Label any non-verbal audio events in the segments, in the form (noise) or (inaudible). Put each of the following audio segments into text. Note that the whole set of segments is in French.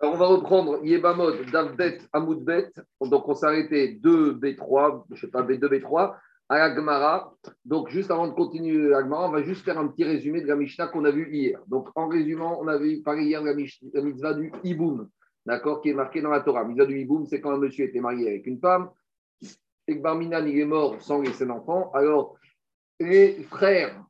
On va reprendre Yebamod, Davdet, Amoudbet. Donc, on s'est arrêté 2B3, je ne sais pas, B2, B3, à la Gemara. Donc, juste avant de continuer la Gemara, on va juste faire un petit résumé de la Mishnah qu'on a vu hier. Donc, en résumant, on a vu par hier la, la mitzvah du Iboum, d'accord, qui est marqué dans la Torah. La mitzvah du Iboum, c'est quand un monsieur était marié avec une femme et que Barminan, il est mort sans laisser d'enfant. Alors, les frères,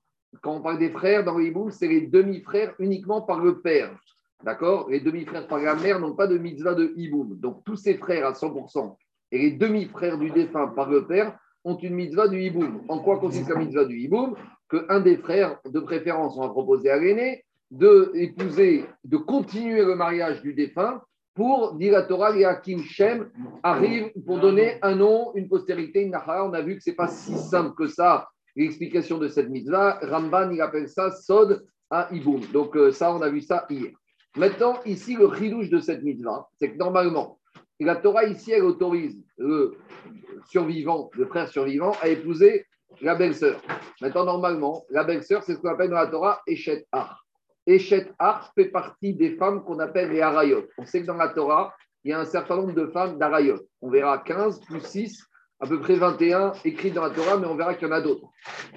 quand on parle des frères dans l'Iboum, c'est les demi-frères uniquement par le père. D'accord? Les demi-frères par la mère n'ont pas de mitzvah de hiboum. Donc tous ces frères à 100% et les demi-frères du défunt par le père ont une mitzvah du hiboum. En quoi consiste la mitzvah du hiboum? Qu'un des frères, de préférence, on va proposer à l'aîné de épouser, de continuer le mariage du défunt pour, dire la Torah, Kim Shem arrive pour donner un nom, une postérité, une On a vu que ce n'est pas si simple que ça, l'explication de cette mitzvah. Ramban, il appelle ça Sod à Iboum. Donc euh, ça, on a vu ça hier. Maintenant, ici, le chidouche de cette mitzvah, c'est que normalement, la Torah ici, elle autorise le survivant, le frère survivant, à épouser la belle-sœur. Maintenant, normalement, la belle-sœur, c'est ce qu'on appelle dans la Torah Eshet Ar. Eshet Ar fait partie des femmes qu'on appelle les Arayot. On sait que dans la Torah, il y a un certain nombre de femmes d'Arayot. On verra 15 plus 6 à peu près 21 écrits dans la Torah, mais on verra qu'il y en a d'autres.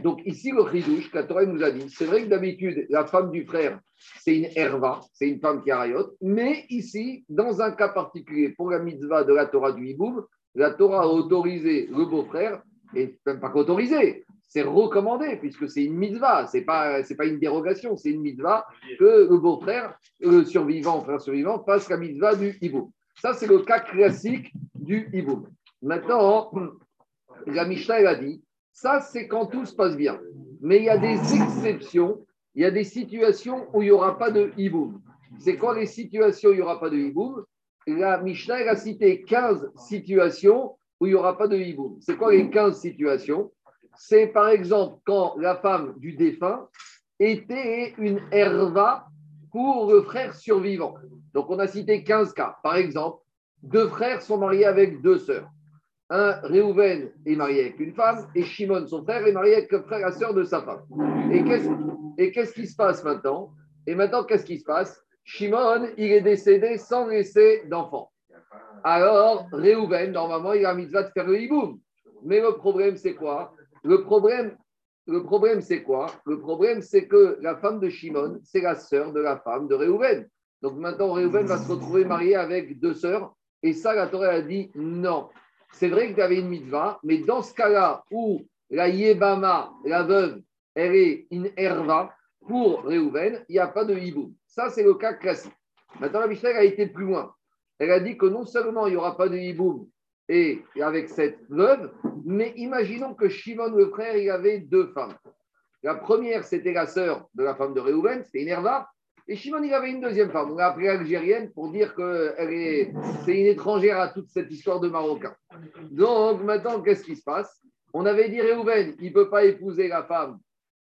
Donc ici, le chidouche, la Torah nous a dit, c'est vrai que d'habitude, la femme du frère, c'est une herva, c'est une femme qui a rayot, mais ici, dans un cas particulier, pour la mitzvah de la Torah du hiboum, la Torah a autorisé le beau-frère, et même pas qu'autorisé, c'est recommandé, puisque c'est une mitzvah, c'est pas, pas une dérogation, c'est une mitzvah que le beau-frère, le survivant, frère survivant, fasse la mitzvah du hiboum. Ça, c'est le cas classique du hiboum. Maintenant, (clears throat) la Mishnah, a dit, ça c'est quand tout se passe bien. Mais il y a des exceptions, il y a des situations où il n'y aura pas de hiboum. C'est quoi les situations où il n'y aura pas de hiboum? La Mishnah, a cité 15 situations où il n'y aura pas de hiboum. C'est quoi les 15 situations? C'est par exemple quand la femme du défunt était une herva pour le frère survivant. Donc on a cité 15 cas. Par exemple, deux frères sont mariés avec deux sœurs un Réhouven est marié avec une femme et Shimon, son frère, est marié avec le frère et sœur de sa femme. Et qu'est-ce qui se passe maintenant? Et maintenant, qu'est-ce qui se passe? Shimon, il est décédé sans laisser d'enfant. Alors, Réhouven, normalement, il a mis de faire le hiboum. Mais le problème, c'est quoi? Le problème, le problème c'est quoi? Le problème, c'est que la femme de Shimon, c'est la sœur de la femme de Réhouven. Donc maintenant, Réhouven va se retrouver marié avec deux sœurs. Et ça, la Torah a dit non c'est vrai que tu avais une mitzvah, mais dans ce cas-là où la Yébama, la veuve, elle est une herva, pour Réhouven, il n'y a pas de hiboum. Ça, c'est le cas classique. Maintenant, la Mishnah a été plus loin. Elle a dit que non seulement il n'y aura pas de hiboum et avec cette veuve, mais imaginons que Shimon, le frère, il avait deux femmes. La première, c'était la sœur de la femme de Réhouven, c'était une herva, et Shimon, il avait une deuxième femme. On l'a appelée algérienne pour dire que est, c'est une étrangère à toute cette histoire de Marocain. Donc maintenant, qu'est-ce qui se passe? On avait dit Réhouven, il ne peut pas épouser la femme,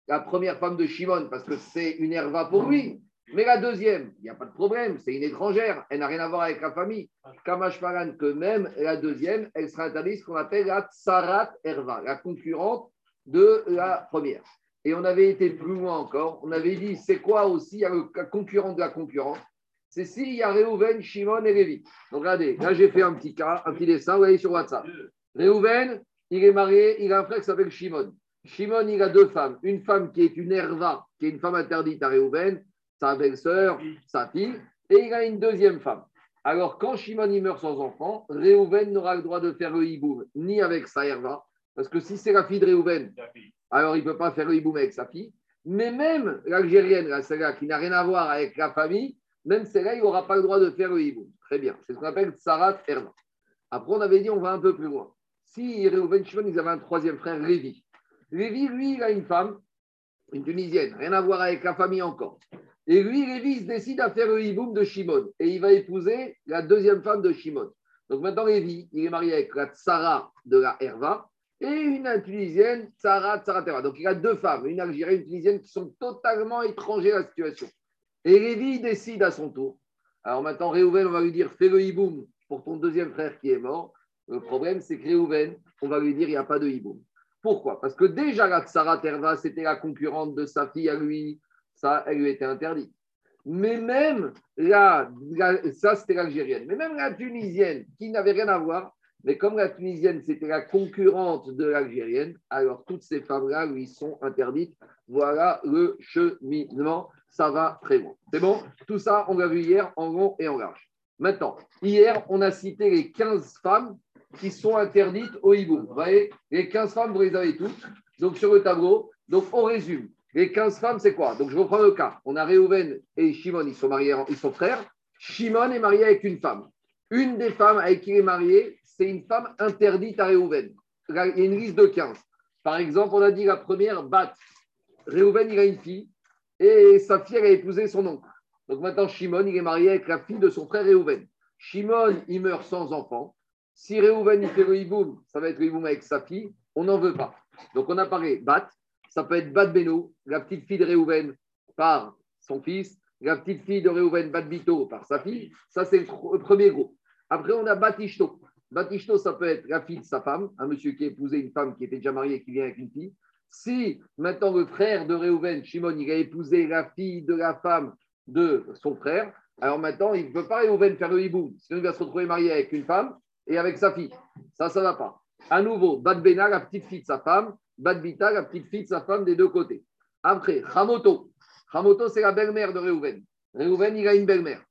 la première femme de Shimon, parce que c'est une herva pour lui. Mais la deuxième, il n'y a pas de problème, c'est une étrangère, elle n'a rien à voir avec la famille. Kamash Faran, que même la deuxième, elle sera interdite, ce qu'on appelle la Tsarat Herva, la concurrente de la première. Et on avait été plus loin encore. On avait dit, c'est quoi aussi le concurrent de la concurrence? C'est s'il y a Réhouven, Shimon et Lévi. Donc regardez, là j'ai fait un petit cas, un petit dessin, vous voyez sur WhatsApp. Réhouven, il est marié, il a un frère qui s'appelle Shimon. Shimon, il a deux femmes. Une femme qui est une herva, qui est une femme interdite à Réhouven, sa belle-sœur, sa fille, et il a une deuxième femme. Alors, quand Shimon il meurt sans enfant, Réhouven n'aura le droit de faire le hiboum ni avec sa herva, parce que si c'est la fille de Réhouven, alors il ne peut pas faire le hiboum avec sa fille. Mais même l'Algérienne, celle-là qui n'a rien à voir avec la famille, même celle-là, il n'aura pas le droit de faire le hiboum. Très bien. C'est ce qu'on appelle Sarat Herva. Après, on avait dit, on va un peu plus loin. Si Reuven Shimon, ils avaient un troisième frère, Révi. Révi, lui, il a une femme, une Tunisienne, rien à voir avec la famille encore. Et lui, Révi, il décide à faire le hiboum de Shimon. Et il va épouser la deuxième femme de Shimon. Donc maintenant, Révi, il est marié avec la Tsara de la Herva et une Tunisienne, Sarah Tsaratera. Donc il a deux femmes, une Algérienne, une Tunisienne, qui sont totalement étrangères à la situation. Et Lévi décide à son tour. Alors maintenant, Réhouven, on va lui dire fais le hiboum pour ton deuxième frère qui est mort. Le problème, c'est que Réhouven, on va lui dire il n'y a pas de hiboum. Pourquoi? Parce que déjà, la Tsara Terva, c'était la concurrente de sa fille à lui. Ça, elle lui était interdite. Mais même la, ça c'était l'Algérienne, mais même la Tunisienne qui n'avait rien à voir, mais comme la Tunisienne c'était la concurrente de l'Algérienne, alors toutes ces femmes-là lui sont interdites. Voilà le cheminement, ça va très loin. C'est bon? Tout ça, on l'a vu hier en long et en large. Maintenant, hier, on a cité les 15 femmes qui sont interdites au hibou. Vous voyez, les 15 femmes, vous les avez toutes. Donc, sur le tableau, donc on résume. Les 15 femmes, c'est quoi? Donc, je reprends le cas. On a Réhouven et Shimon, ils sont mariés, ils sont frères. Shimon est marié avec une femme. Une des femmes avec qui il est marié, c'est une femme interdite à Réhouven. Il y a une liste de 15. Par exemple, on a dit la première, Bat. Réhouven, il a une fille et sa fille, elle a épousé son oncle. Donc maintenant, Shimon, il est marié avec la fille de son frère Réhouven. Shimon, il meurt sans enfant. Si Réhouven, il fait le hiboum, ça va être le hiboum avec sa fille. On n'en veut pas. Donc on a parlé Bat. Ça peut être Bat Beno, la petite fille de Réhouven par son fils. La petite fille de Réhouven, Bat Bito, par sa fille. Ça, c'est le premier groupe. Après, on a Batishto. Ça peut être la fille de sa femme, un monsieur qui a épousé une femme qui était déjà mariée et qui vient avec une fille. Si maintenant le frère de Réhouven, Shimon, il a épousé la fille de la femme de son frère, alors maintenant, il ne peut pas Réhouven faire le hibou, sinon il va se retrouver marié avec une femme et avec sa fille. Ça, ça ne va pas. À nouveau, Bad Bena, la petite fille de sa femme, Bad Bita, la petite fille de sa femme des deux côtés. Après, Hamoto. Hamoto, c'est la belle-mère de Réhouven. Réhouven, il a une belle-mère.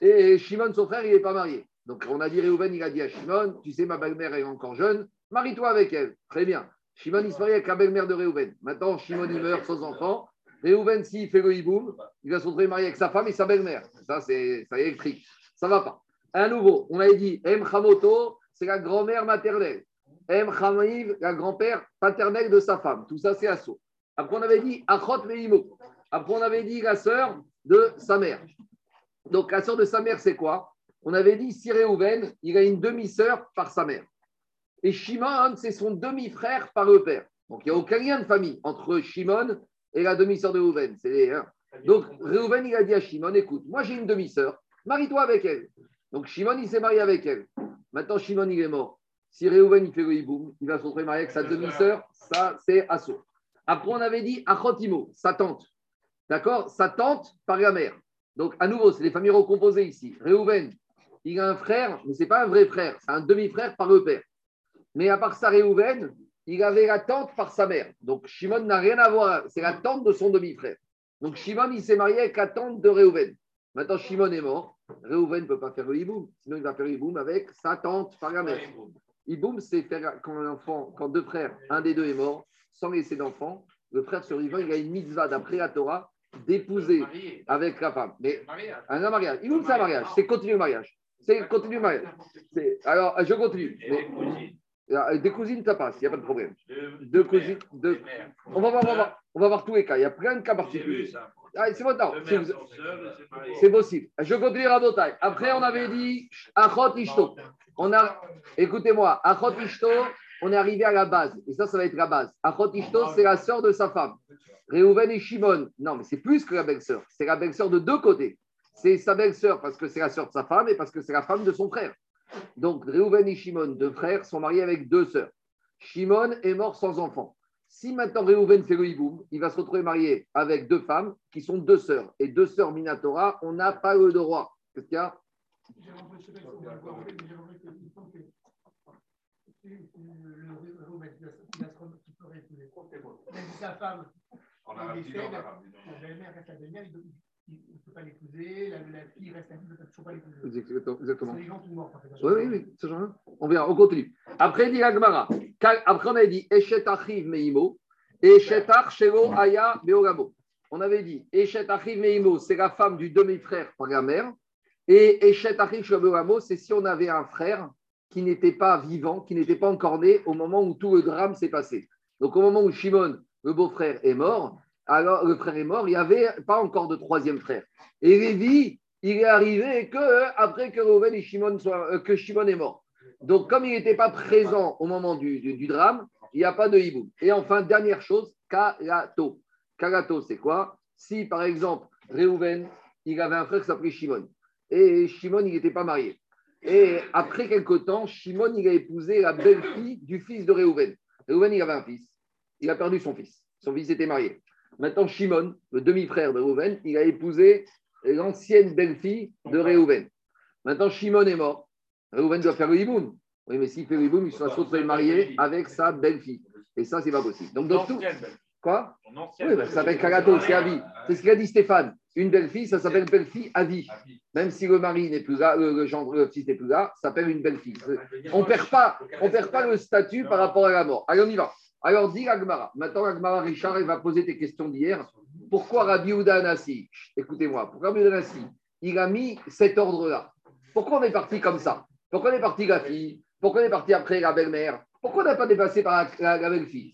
Et Shimon, son frère, il n'est pas marié. Donc, on a dit Réhouven, il a dit à Shimon, tu sais, ma belle-mère est encore jeune, marie-toi avec elle. Très bien. Shimon, il se marie avec la belle-mère de Réhouven. Maintenant, Shimon, il meurt sans enfant. Réhouven, s'il fait le hiboum, il va se retrouver marié avec sa femme et sa belle-mère. Ça, c'est électrique. Ça ne va pas. À nouveau, on avait dit Em Hamoto, c'est la grand-mère maternelle. Em Hamiv, la grand-père paternel de sa femme. Tout ça, c'est Asso. Après, on avait dit Achot Meimo. Après, on avait dit la sœur de sa mère. Donc, la sœur de sa mère, c'est quoi? On avait dit si Réhouven, il a une demi-sœur par sa mère. Et Shimon, c'est son demi-frère par le père. Donc, il n'y a aucun lien de famille entre Shimon et la demi-sœur de Réhouven. Hein. Donc, Réhouven, il a dit à Shimon écoute, moi j'ai une demi-sœur, marie-toi avec elle. Donc, Shimon, il s'est marié avec elle. Maintenant, Shimon, il est mort. Si Réhouven, il fait le hiboum, il va se retrouver marié avec sa demi-sœur, ça, c'est Asso. Après, on avait dit Achotimo, sa tante. D'accord? Sa tante par la mère. Donc, à nouveau, c'est les familles recomposées ici. Réhouven, il a un frère, mais ce n'est pas un vrai frère, c'est un demi-frère par le père. Mais à part ça, Réhouven, il avait la tante par sa mère. Donc Shimon n'a rien à voir, c'est la tante de son demi-frère. Donc Shimon, il s'est marié avec la tante de Réhouven. Maintenant, Shimon est mort. Réhouven ne peut pas faire le hiboum, sinon il va faire le hiboum avec sa tante par la mère. Hiboum, c'est faire quand un enfant, quand deux frères, un des deux est mort, sans laisser d'enfant, le frère survivant, il a une mitzvah d'après la Torah d'épouser avec la femme. Mais un mariage. Hiboum, c'est un mariage, c'est continuer le mariage. C'est continuer le mariage. Alors, je continue. Des cousines, ça passe, il n'y a pas de problème. Deux, cousines. Deux... On, va voir, on, va on va voir tous les cas. Il y a plein de cas particuliers. Ah, c'est bon, C'est possible. Je continue à taille. Après, on avait dit Achot Ishto. On a... Écoutez-moi, Achot Ishto, on est arrivé à la base. Et ça, ça va être la base. Achot Ishto, c'est la sœur de sa femme. Réhouven et Shimon. Non, mais c'est plus que la belle-sœur. C'est la belle-sœur de deux côtés. C'est sa belle-sœur parce que c'est la sœur de sa femme et parce que c'est la femme de son frère. Donc, Réhouven et Shimon, deux frères, sont mariés avec deux sœurs. Shimon est mort sans enfant. Si maintenant Réhouven fait le hiboum, il va se retrouver marié avec deux femmes qui sont deux sœurs. Et deux sœurs Minatora, on n'a pas le droit. Qu'est-ce qu'il y a? Sa femme, il ne peut pas l'épouser, la, la, fille reste la fille, il ne peut toujours pas l'épouser. Exactement. Les gens sont morts. En fait, oui, oui, oui, c'est genre. On verra, on continue. Après, dit Agmara. Après, on avait dit Eshet Achiv Meimo, Eshet Shelo Aya Beogamo. On avait dit Eshet Achiv Meimo, c'est la femme du demi-frère par la mère. Et Eshet Achiv Shelo Beogamo, c'est si on avait un frère qui n'était pas vivant, qui n'était pas encore né au moment où tout le drame s'est passé. Donc, au moment où Shimon, le beau-frère, est mort, alors le frère est mort, il n'y avait pas encore de troisième frère. Et Lévi, il est arrivé que après que Reuven et Shimon soient, euh, que Shimon est mort. Donc, comme il n'était pas présent au moment du, drame, il n'y a pas de hibou. Et enfin, dernière chose, Kalato. Kalato, c'est quoi? Si, par exemple, Reuven, il avait un frère qui s'appelait Shimon. Et Shimon, il n'était pas marié. Et après quelque temps, Shimon, il a épousé la belle-fille du fils de Reuven. Reuven, il avait un fils. Il a perdu son fils. Son fils était marié. Maintenant, Shimon, le demi-frère de Rouven, il a épousé l'ancienne belle-fille de Réhouven. Maintenant, Shimon est mort. Réhouven doit faire le hiboum. Oui, mais s'il fait le hiboum, il sera se retrouver marié avec sa belle-fille. Et ça, c'est pas possible. Donc, dans tout. Quoi Oui, ben, ça s'appelle Kagato, c'est à vie. C'est ce qu'a dit Stéphane. Une belle-fille, ça s'appelle belle-fille à vie. Même si le mari n'est plus là, le, gendre, le fils n'est plus là, ça s'appelle une belle-fille. On ne perd, pas, on perd pas le statut par rapport à la mort. Allez, on y va. Alors, dis Agmara. Maintenant, Agmara Richard, il va poser tes questions d'hier. Pourquoi Rabbi Ouda Nassi Écoutez-moi, pourquoi Rabbi Ouda Nassi Il a mis cet ordre-là. Pourquoi on est parti comme ça? Pourquoi on est parti la fille? Pourquoi on est parti après la belle-mère? Pourquoi on n'a pas dépassé par la, belle-fille?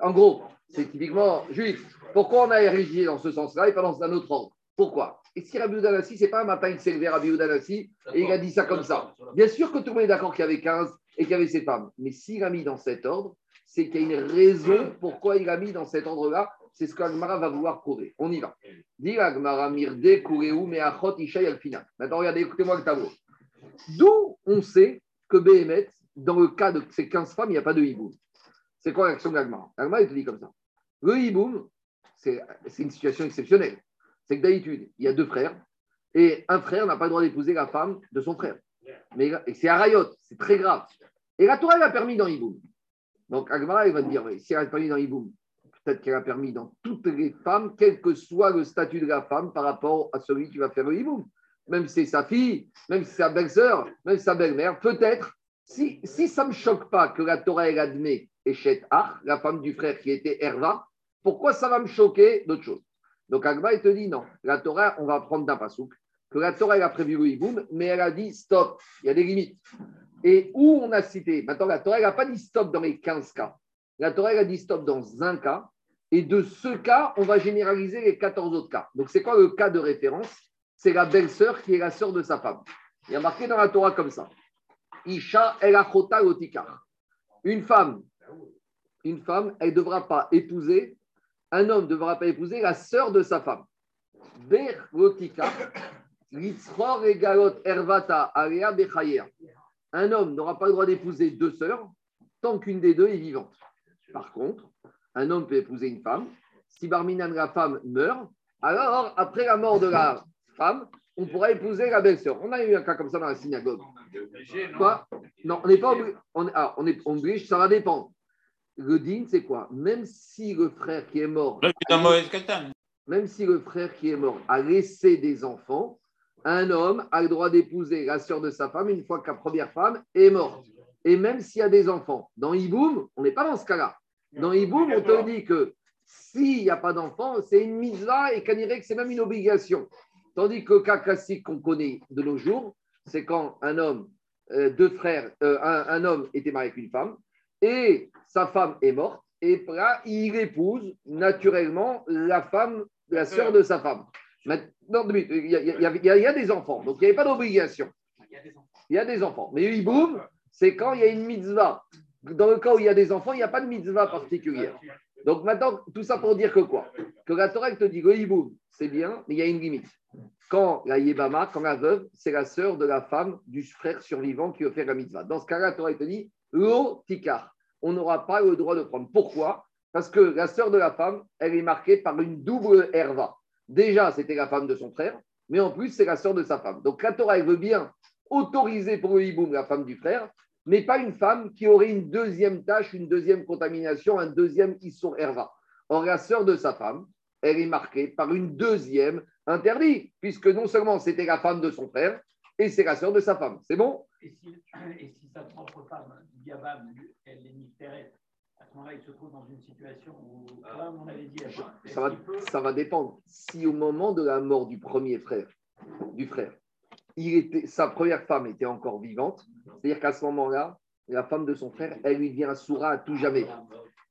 En gros, c'est typiquement juif. Pourquoi on a érigé dans ce sens-là et pas dans un autre ordre? Pourquoi? Et si Rabbi Oudanassi, ce n'est pas un matin il s'est levé Rabbi Oudanassi et il a dit ça comme ça. Bien sûr que tout le monde est d'accord qu'il y avait 15 et qu'il y avait ces femmes. Mais s'il a mis dans cet ordre, c'est qu'il y a une raison pourquoi il a mis dans cet ordre-là. C'est ce qu'Agmara va vouloir prouver. On y va. Dis Agmara mirde kureu meachot ishay alfina. Maintenant, regardez, écoutez-moi le tableau. D'où on sait que Béhémet, dans le cas de ces 15 femmes, il n'y a pas de hiboum. C'est quoi l'action d'Agmara? Agmara, il te dit comme ça. Le hiboum, c'est une situation exceptionnelle. C'est que d'habitude, il y a deux frères, et un frère n'a pas le droit d'épouser la femme de son frère. Mais c'est Arayot, c'est très grave. Et la Torah, elle a permis dans Hiboum. Donc Agmara, il va dire, oui, si elle a permis dans Hiboum, peut-être qu'elle a permis dans toutes les femmes, quel que soit le statut de la femme par rapport à celui qui va faire le Hiboum. Même si c'est sa fille, même si c'est sa belle-sœur, même si sa belle-mère, peut-être, si, ça ne me choque pas que la Torah, elle admet Eshet Ach, la femme du frère qui était Herva, pourquoi ça va me choquer d'autre chose Donc Agma, il te dit non. La Torah, on va prendre d'un pasouk, que la Torah, elle a prévu le hiboum, mais elle a dit stop, il y a des limites. Et où on a cité Maintenant, la Torah, n'a pas dit stop dans les 15 cas. La Torah, a dit stop dans un cas. Et de ce cas, on va généraliser les 14 autres cas. Donc, c'est quoi le cas de référence? C'est la belle-sœur qui est la sœur de sa femme. Il y a marqué dans la Torah comme ça. Isha el otikar. Une femme, une femme, elle ne devra pas épouser un homme ne devra pas épouser la sœur de sa femme. Un homme n'aura pas le droit d'épouser deux sœurs tant qu'une des deux est vivante. Par contre, un homme peut épouser une femme. Si Barminan, la femme, meurt, alors après la mort de la femme, on pourra épouser la belle-sœur. On a eu un cas comme ça dans la synagogue. Quoi Non, on n'est pas obligé. On, ah, on est obligé, ça va dépendre. Le din, c'est quoi? Même si le frère qui est mort. Même si le frère qui est mort a laissé des enfants, un homme a le droit d'épouser la sœur de sa femme une fois que la première femme est morte. Et même s'il y a des enfants. Dans Iboum, on n'est pas dans ce cas-là. Dans Iboum, on te dit que s'il n'y a pas d'enfants, c'est une mise là et qu'on dirait que c'est même une obligation. Tandis que le cas classique qu'on connaît de nos jours, c'est quand un homme, euh, deux frères, euh, un, homme était marié avec une femme, et sa femme est morte, et là, il épouse naturellement la femme, la sœur de sa femme. Maintenant, il y, a, il, y a, des enfants, donc il n'y avait pas d'obligation. Il y a des enfants. Mais Iboum, c'est quand il y a une mitzvah. Dans le cas où il y a des enfants, il n'y a pas de mitzvah particulière. Donc maintenant, tout ça pour dire que quoi Que la Torah te dit que Iboum, c'est bien, mais il y a une limite. Quand la Yébama, quand la veuve, c'est la sœur de la femme du frère survivant qui veut faire la mitzvah. Dans ce cas-là, la Torah te dit Lo tikar. On n'aura pas le droit de prendre. Pourquoi Parce que la sœur de la femme, elle est marquée par une double herva. Déjà, c'était la femme de son frère, mais en plus, c'est la sœur de sa femme. Donc la Torah, elle veut bien autoriser pour le hiboum la femme du frère, mais pas une femme qui aurait une deuxième tâche, une deuxième contamination, un deuxième issour herva. Or, la sœur de sa femme, elle est marquée par une deuxième interdit, puisque non seulement c'était la femme de son frère, et c'est la sœur de sa femme. C'est bon? Et si, sa propre femme, elle est à ce moment-là, il se trouve dans une situation où, comme on avait dit, ça va, ça va dépendre. Si au moment de la mort du premier frère, du frère, il était, sa première femme était encore vivante, c'est-à-dire qu'à ce moment-là, la femme de son frère, elle lui vient soura à tout jamais.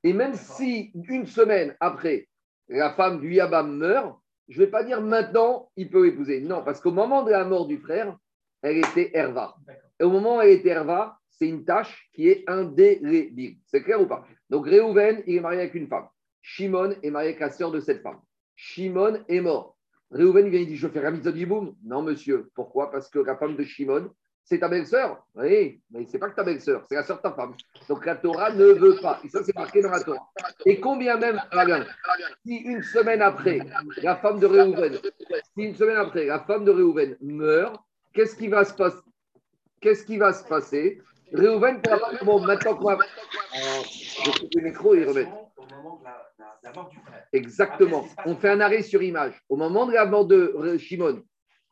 Et même si une semaine après, la femme du Yabam meurt, je ne vais pas dire maintenant, il peut épouser. Non, parce qu'au moment de la mort du frère, elle était Herva. Et au moment où elle était Herva, c'est une tâche qui est indélébile. C'est clair ou pas? Donc Réhouven, il est marié avec une femme. Shimon est marié avec la sœur de cette femme. Shimon est mort. Réhouven, vient, il dit Je fais la du boum Non, monsieur. Pourquoi? Parce que la femme de Shimon, c'est ta belle-sœur. Oui, mais c'est pas que ta belle-sœur, c'est la sœur de ta femme. Donc la Torah ne veut pas. Et ça, c'est marqué dans la Torah. Et combien même, si une semaine après, la femme de Réhouven, si une semaine après, la femme de Réhouven meurt, Qu'est-ce qui va se passer? Réhouven pourra pas. Bon, maintenant qu'on va. Je coupe le micro et remet. Exactement. On fait un arrêt sur image. Au moment de la mort de Shimon,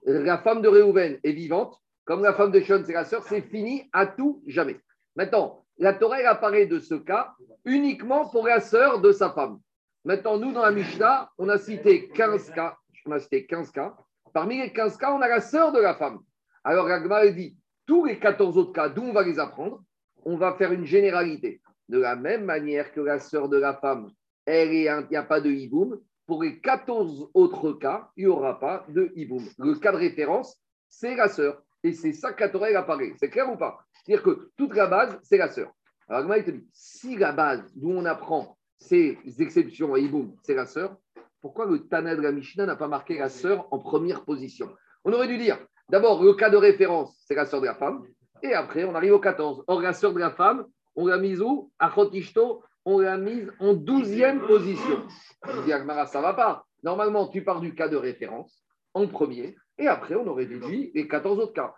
la femme de Réhouven est vivante comme la femme de Shon, c'est la sœur, c'est fini à tout jamais. Maintenant, la Torah apparaît de ce cas uniquement pour la sœur de sa femme. Maintenant, nous, dans la Mishnah, on a cité 15 cas. On a cité 15 cas. Parmi les 15 cas, on a la sœur de la femme. Alors, Ragma dit tous les 14 autres cas, d'où on va les apprendre On va faire une généralité. De la même manière que la sœur de la femme, elle il n'y a pas de hiboum. Pour les 14 autres cas, il n'y aura pas de hiboum. Le cas de référence, c'est la sœur. Et c'est ça Torah apparaît. C'est clair ou pas? C'est-à-dire que toute la base, c'est la sœur. Alors, il te dit, si la base d'où on apprend ces exceptions et Iboum, c'est la sœur, pourquoi le Tana de la Mishnah n'a pas marqué la sœur en première position? On aurait dû dire, d'abord, le cas de référence, c'est la sœur de la femme, et après, on arrive au 14. Or, la sœur de la femme, on l'a mise où? À Chotishto, on l'a mise en douzième position. Je dis, Agmara, ça va pas. Normalement, tu pars du cas de référence en premier, et après, on aurait déduit les 14 autres cas.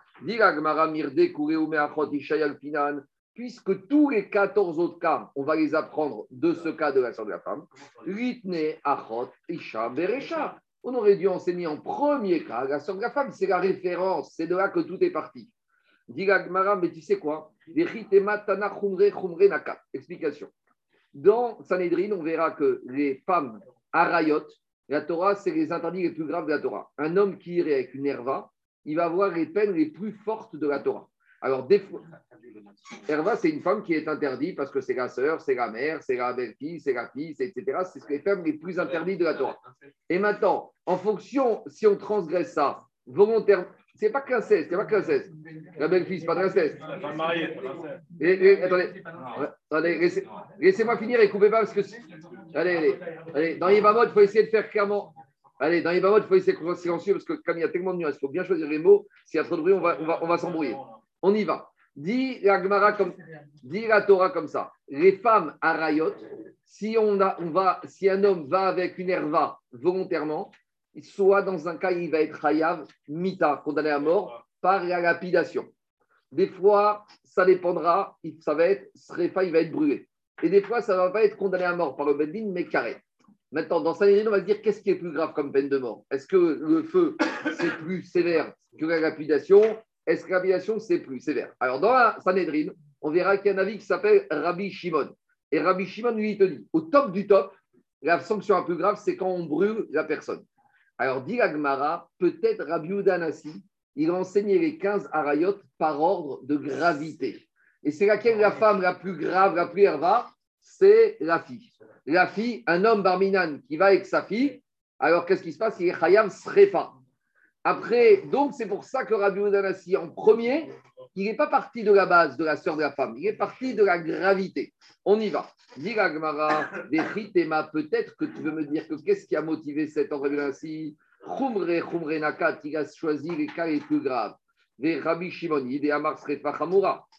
Puisque tous les 14 autres cas, on va les apprendre de ce cas de la sœur de la femme. On aurait dû enseigner en premier cas la sœur de la femme. C'est la référence. C'est de là que tout est parti. Dit mais tu sais quoi? Explication. Dans Sanhedrin, on verra que les femmes arayot, la Torah, c'est les interdits les plus graves de la Torah. Un homme qui irait avec une herva, il va avoir les peines les plus fortes de la Torah. Alors, des fois, Herva, c'est une femme qui est interdite parce que c'est la sœur, c'est la mère, c'est la belle-fille, c'est la fille, etc. C'est les femmes les plus interdites de la Torah. Et maintenant, en fonction, si on transgresse ça volontairement, c'est pas quinze, c'est pas quinze. La belle-fille, c'est pas l'inceste. Attendez, attendez laissez-moi finir et coupez pas parce que. Allez, allez, allez. Dans Yvamot, il faut essayer de faire clairement. Allez, dans Yvamot, il faut essayer de silencieux parce que comme il y a tellement de nuances, il faut bien choisir les mots. S'il y a trop de bruit, on va, on va, on va s'embrouiller. On y va. Dit la, comme, dit la Torah comme ça. Les femmes à Rayot, si, on a, on va, si un homme va avec une herva volontairement, soit dans un cas, il va être Hayav, Mita, condamné à mort, par la lapidation. Des fois, ça dépendra, ça va être Srefa, il va être brûlé. Et des fois, ça ne va pas être condamné à mort par le Beddin, mais carré. Maintenant, dans Sanhedrin, on va se dire qu'est-ce qui est plus grave comme peine de mort? Est-ce que le feu, c'est plus sévère que la lapidation? Est-ce c'est plus sévère? Alors, dans la Sanhedrin, on verra qu'il y a un avis qui s'appelle Rabbi Shimon. Et Rabbi Shimon, lui, il te dit au top du top, la sanction la plus grave, c'est quand on brûle la personne. Alors, dit Agmara, peut-être Rabbi Udanasi, il a enseigné les 15 arayot par ordre de gravité. Et c'est laquelle la femme la plus grave, la plus herva C'est la fille. La fille, un homme barminan qui va avec sa fille, alors qu'est-ce qui se passe? Il est Chayam Srefa. Après, donc c'est pour ça que Rabbi Udanasi, en premier, il n'est pas parti de la base de la sœur de la femme, il est parti de la gravité. On y va. Dit Agmara, peut-être que tu veux me dire que qu'est-ce qui a motivé cet ordre ainsi Khumre, Khumre Nakat, il a choisi les cas les plus graves. Rabbi Shimon,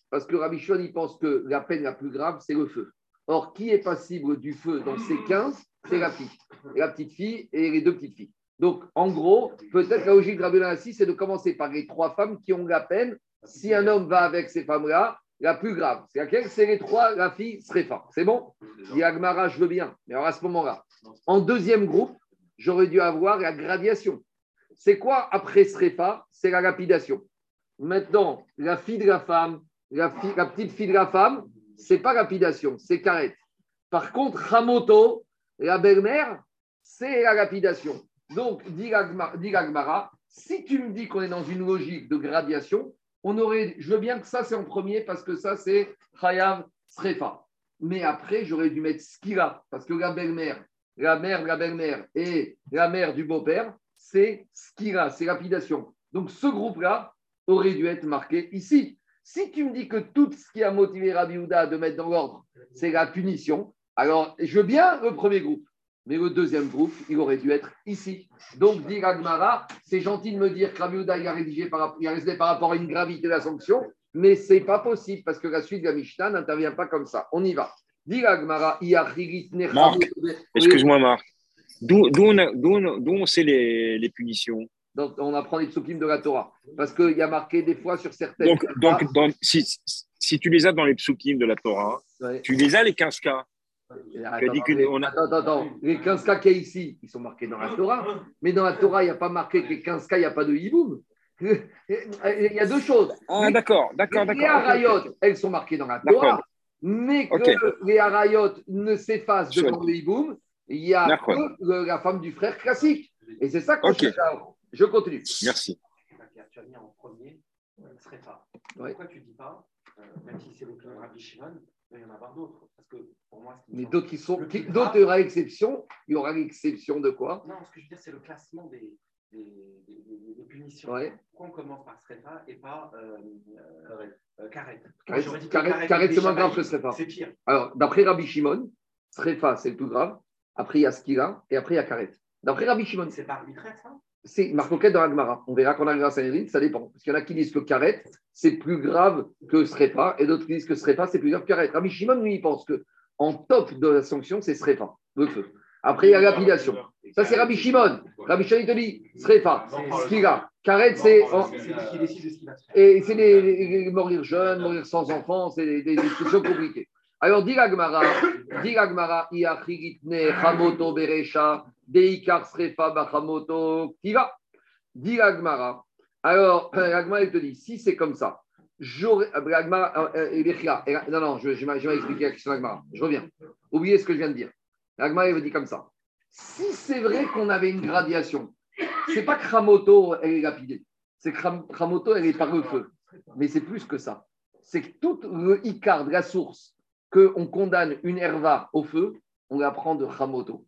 Parce que Rabbi Shimon, il pense que la peine la plus grave, c'est le feu. Or, qui est passible du feu dans ces 15 C'est la fille. La petite fille et les deux petites filles. Donc, en gros, peut-être la logique de Rabbi ainsi, c'est de commencer par les trois femmes qui ont la peine. Si un homme va avec ces femmes-là, la plus grave. C'est laquelle C'est les trois, la fille serait femme. C'est bon Il Agmara, je veux bien. Mais alors à ce moment-là, en deuxième groupe, j'aurais dû avoir la graduation. C'est quoi après Srefa C'est la lapidation. Maintenant, la fille de la femme, la, petite fille de la femme, c'est pas lapidation, c'est carrette. Par contre, Hamoto, la belle-mère, c'est la lapidation. Donc, dit Agmara, si tu me dis qu'on est dans une logique de graduation, on aurait, je veux bien que ça c'est en premier parce que ça c'est Chayav Srefa. Mais après, j'aurais dû mettre Skira parce que la belle-mère, la mère de la belle-mère et la mère du beau-père, c'est Skira, c'est lapidation. Donc ce groupe-là aurait dû être marqué ici. Si tu me dis que tout ce qui a motivé Rabbi Houda de mettre dans l'ordre, c'est la punition, alors je veux bien le premier groupe. Mais le deuxième groupe, il aurait dû être ici. Donc, dit Agmara, c'est gentil de me dire que Rabbi il a rédigé par, il a rédigé par rapport à une gravité de la sanction, mais ce n'est pas possible parce que la suite de la Mishnah n'intervient pas comme ça. On y va. Dit Agmara, Marc, excuse-moi Marc. D'où on, on, sait les, les punitions? On apprend les psukim de la Torah. Parce qu'il y a marqué des fois sur certaines. Donc, donc si, si, tu les as dans les psukim de la Torah, tu les as les 15 cas? Attends, attends, attends, Les 15 cas qu'il y a ici, ils sont marqués dans la Torah. Mais dans la Torah, il n'y a pas marqué que les 15 cas, il n'y a pas de hiboum. (laughs) Il y a deux choses. Ah, d'accord, d'accord, d'accord. Les harayot, elles sont marquées dans la Torah. Mais que les harayot ne s'effacent devant le hiboum, il y a que la femme du frère classique. Et c'est ça qu'on okay. Je continue. Merci. Tu as mis en premier, ne serait pas. Pourquoi tu ne dis pas, euh, même si c'est le Rabbi Shimon, il va y en avoir d'autres Parce que pour moi, ce Mais d'autres qui sont. D'autres, il y aura exception. Il y aura l'exception de quoi? Non, ce que je veux dire, c'est le classement des, des, des, des punitions. Ouais. Pourquoi on commence par Srefa et pas euh, euh, Karet Karet, c'est moins grave que Srefa. C'est pire. Alors, d'après Rabbi Shimon, Srefa, c'est le plus grave. Après, il y a Skila et après, il y a Karet. D'après Rabbi Shimon. C'est pas arbitraire, ça? C'est Marcoquette dans Agmara. On verra qu'on arrivera à Sanhedrin, ça dépend. Parce qu'il y en a qui disent que Karet, c'est plus grave que Srepa, et d'autres qui disent que Srepa, c'est plus grave que Karet. Rabbi Shimon, lui, il pense que en top de la sanction, c'est Srepa, le feu. Après, il y a lapidation. Ça, c'est Rabbi Shimon. Rabbi Shimon, il te dit Srepa, Skira. Karet, c'est. Et c'est les, mourir jeunes, mourir sans enfants, c'est des, des, discussions compliquées. Alors, dit l'Agmara, dit l'Agmara, Iachiritne, Hamoto Berecha, Deikar Srefa Bachamoto Kiva. Dit l'Agmara. Alors, l'Agmara, il te dit, si c'est comme ça, j'aurais. Euh, euh, non, non, je, vais expliquer la question d'Agmara. Je reviens. Oubliez ce que je viens de dire. L'Agmara, il me dit comme ça. Si c'est vrai qu'on avait une gradiation, c'est pas que Ramoto, elle est lapidée. C'est que Ramoto, elle est par le feu. Mais c'est plus que ça. C'est que tout le Icar de la source qu'on condamne une herva au feu, on la prend de Ramoto.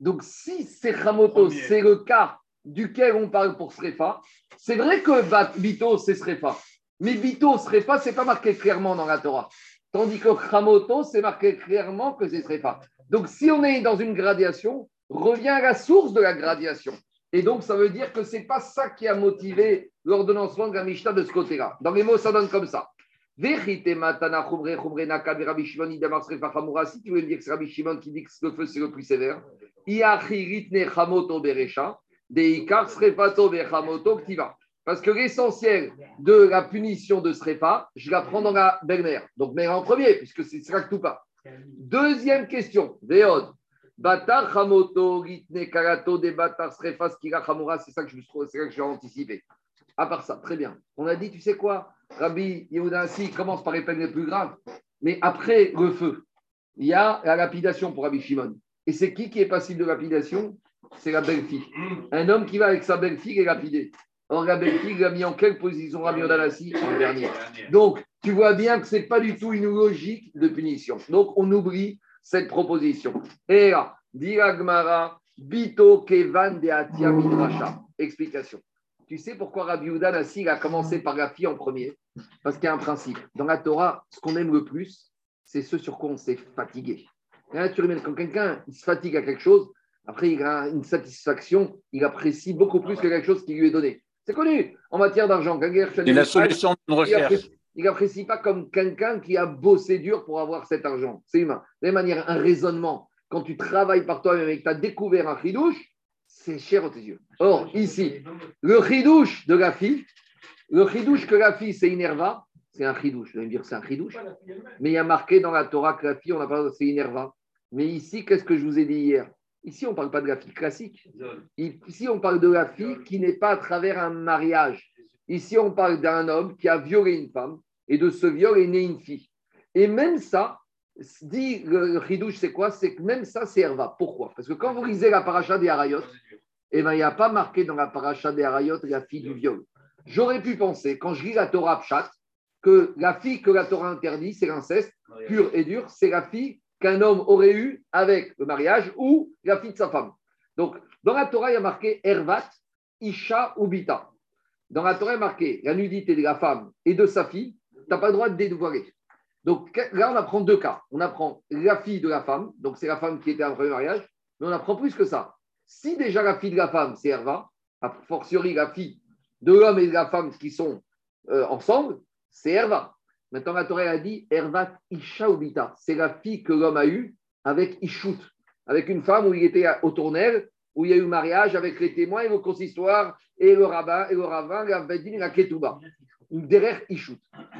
Donc, si c'est Ramoto, c'est le cas duquel on parle pour Srefa, c'est vrai que Bito, c'est Srefa. Mais Bito, Srefa, ce n'est pas marqué clairement dans la Torah. Tandis que Ramoto, c'est marqué clairement que c'est Srefa. Donc, si on est dans une gradation, revient à la source de la gradation. Et donc, ça veut dire que ce n'est pas ça qui a motivé l'ordonnancement de la Mishnah de ce côté-là. Dans les mots, ça donne comme ça. Si tu veux me dire que c'est Rabbi Shimon qui dit que le feu c'est le plus sévère, parce que l'essentiel de la punition de Srefa, je la prends dans la belle-mère. Donc, mère en premier, puisque c'est ça tout pas. Deuxième question, Véod. Batar Hamoto, Ritne Karato, des Batar Srefa, Skira Hamura, c'est ça que je vais anticiper. À part ça, très bien. On a dit, tu sais quoi? Rabbi Yehuda si commence par les peines les plus graves, mais après le feu, il y a la lapidation pour Rabbi Shimon. Et c'est qui qui est passible de lapidation? C'est la belle-fille. Un homme qui va avec sa belle-fille est lapidé. Or, la belle-fille l'a mis en quelle position Rabbi Yehuda En dernier. Donc, tu vois bien que ce n'est pas du tout une logique de punition. Donc, on oublie cette proposition. Et là, dit Bito Kevan de Atia Explication. Tu sais pourquoi Rabbi Yehuda a commencé par la fille en premier? Parce qu'il y a un principe. Dans la Torah, ce qu'on aime le plus, c'est ce sur quoi on s'est fatigué. Quand quelqu'un se fatigue à quelque chose, après il a une satisfaction, il apprécie beaucoup plus que quelque chose qui lui est donné. C'est connu en matière d'argent. C'est la solution de recherche. Il n'apprécie pas comme quelqu'un qui a bossé dur pour avoir cet argent. C'est humain. De la même manière, un raisonnement, quand tu travailles par toi-même et que tu as découvert un ridouche, c'est cher aux tes yeux. Or, ici, le ridouche de la fille, le ridouche que la fille, c'est Inerva, c'est un ridouche. Vous allez me dire c'est un ridouche. Mais il y a marqué dans la Torah que la fille, on a parlé c'est Inerva. Mais ici, qu'est-ce que je vous ai dit hier? Ici, on ne parle pas de la fille classique. Ici, on parle de la fille qui n'est pas à travers un mariage. Ici, on parle d'un homme qui a violé une femme et de ce viol est née une fille. Et même ça, dit le ridouche, c'est quoi? C'est que même ça, c'est Herva. Pourquoi? Parce que quand vous lisez la paracha des Harayot, eh ben, il n'y a pas marqué dans la paracha des Harayot la fille du viol. J'aurais pu penser, quand je lis la Torah Pshat, que la fille que la Torah interdit, c'est l'inceste pur et dur, c'est la fille qu'un homme aurait eu avec le mariage ou la fille de sa femme. Donc, dans la Torah, il y a marqué Hervat, Isha ou Bita. Dans la Torah, il y a marqué la nudité de la femme et de sa fille, tu n'as pas le droit de dévoiler. Donc là, on apprend deux cas. On apprend la fille de la femme, donc c'est la femme qui était en premier mariage, Mais on apprend plus que ça. Si déjà la fille de la femme, c'est Herva, a fortiori la fille de l'homme et de la femme qui sont euh, ensemble, c'est Herva. Maintenant, la Torah a dit Hervat Isha C'est la fille que l'homme a eue avec Ishut, avec une femme où il était au tournel, où il y a eu mariage avec les témoins et le consistoire et le rabbin et le ravin, la Vedin la Ketouba. Derrière Ishut.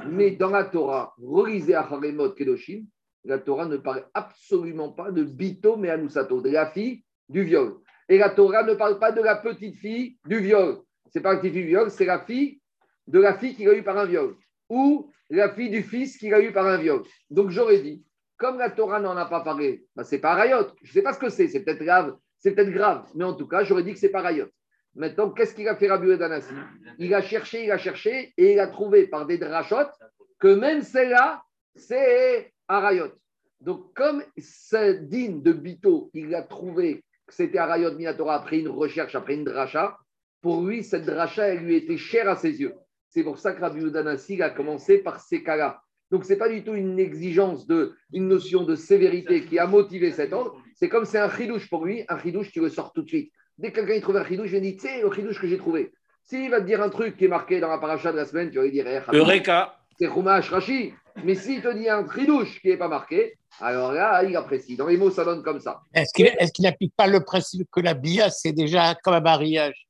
Mais dans la Torah, relisez à Kedoshim, la Torah ne parle absolument pas de Bito mais de la fille du viol. Et la Torah ne parle pas de la petite fille du viol. C'est pas la du viol, c'est la fille de la fille qu'il a eu par un viol. Ou la fille du fils qu'il a eu par un viol. Donc j'aurais dit, comme la Torah n'en a pas parlé, bah, c'est pas rayot. Je ne sais pas ce que c'est, c'est peut-être grave, c'est peut-être grave, mais en tout cas, j'aurais dit que c'est pas rayot. Maintenant, qu'est-ce qu'il a fait Rabbi Danassi Il a cherché, il a cherché, et il a trouvé par des drachotes que même celle-là, c'est Arayot. Donc, comme c'est digne de Bito, il a trouvé que c'était Arayot Minatora après une recherche, après une dracha, pour lui, cette dracha, elle lui était chère à ses yeux. C'est pour ça que Rabbi Danassi a commencé par ces cas-là. Donc, ce n'est pas du tout une exigence, de, une notion de sévérité qui a motivé cet ordre. C'est comme c'est un chidouche pour lui, un chidouche, tu le sors tout de suite. Dès que quelqu'un trouve un chidouche, je dis, tu sais, le chidouche que j'ai trouvé. S'il va te dire un truc qui est marqué dans la paracha de la semaine, tu vas lui dire, eh, Eureka C'est Chumash Rashi. Mais s'il te dit un chidouche qui n'est pas marqué, alors là, il apprécie. Dans les mots, ça donne comme ça. Est-ce qu'il n'applique pas le principe que la bia, c'est déjà comme un mariage?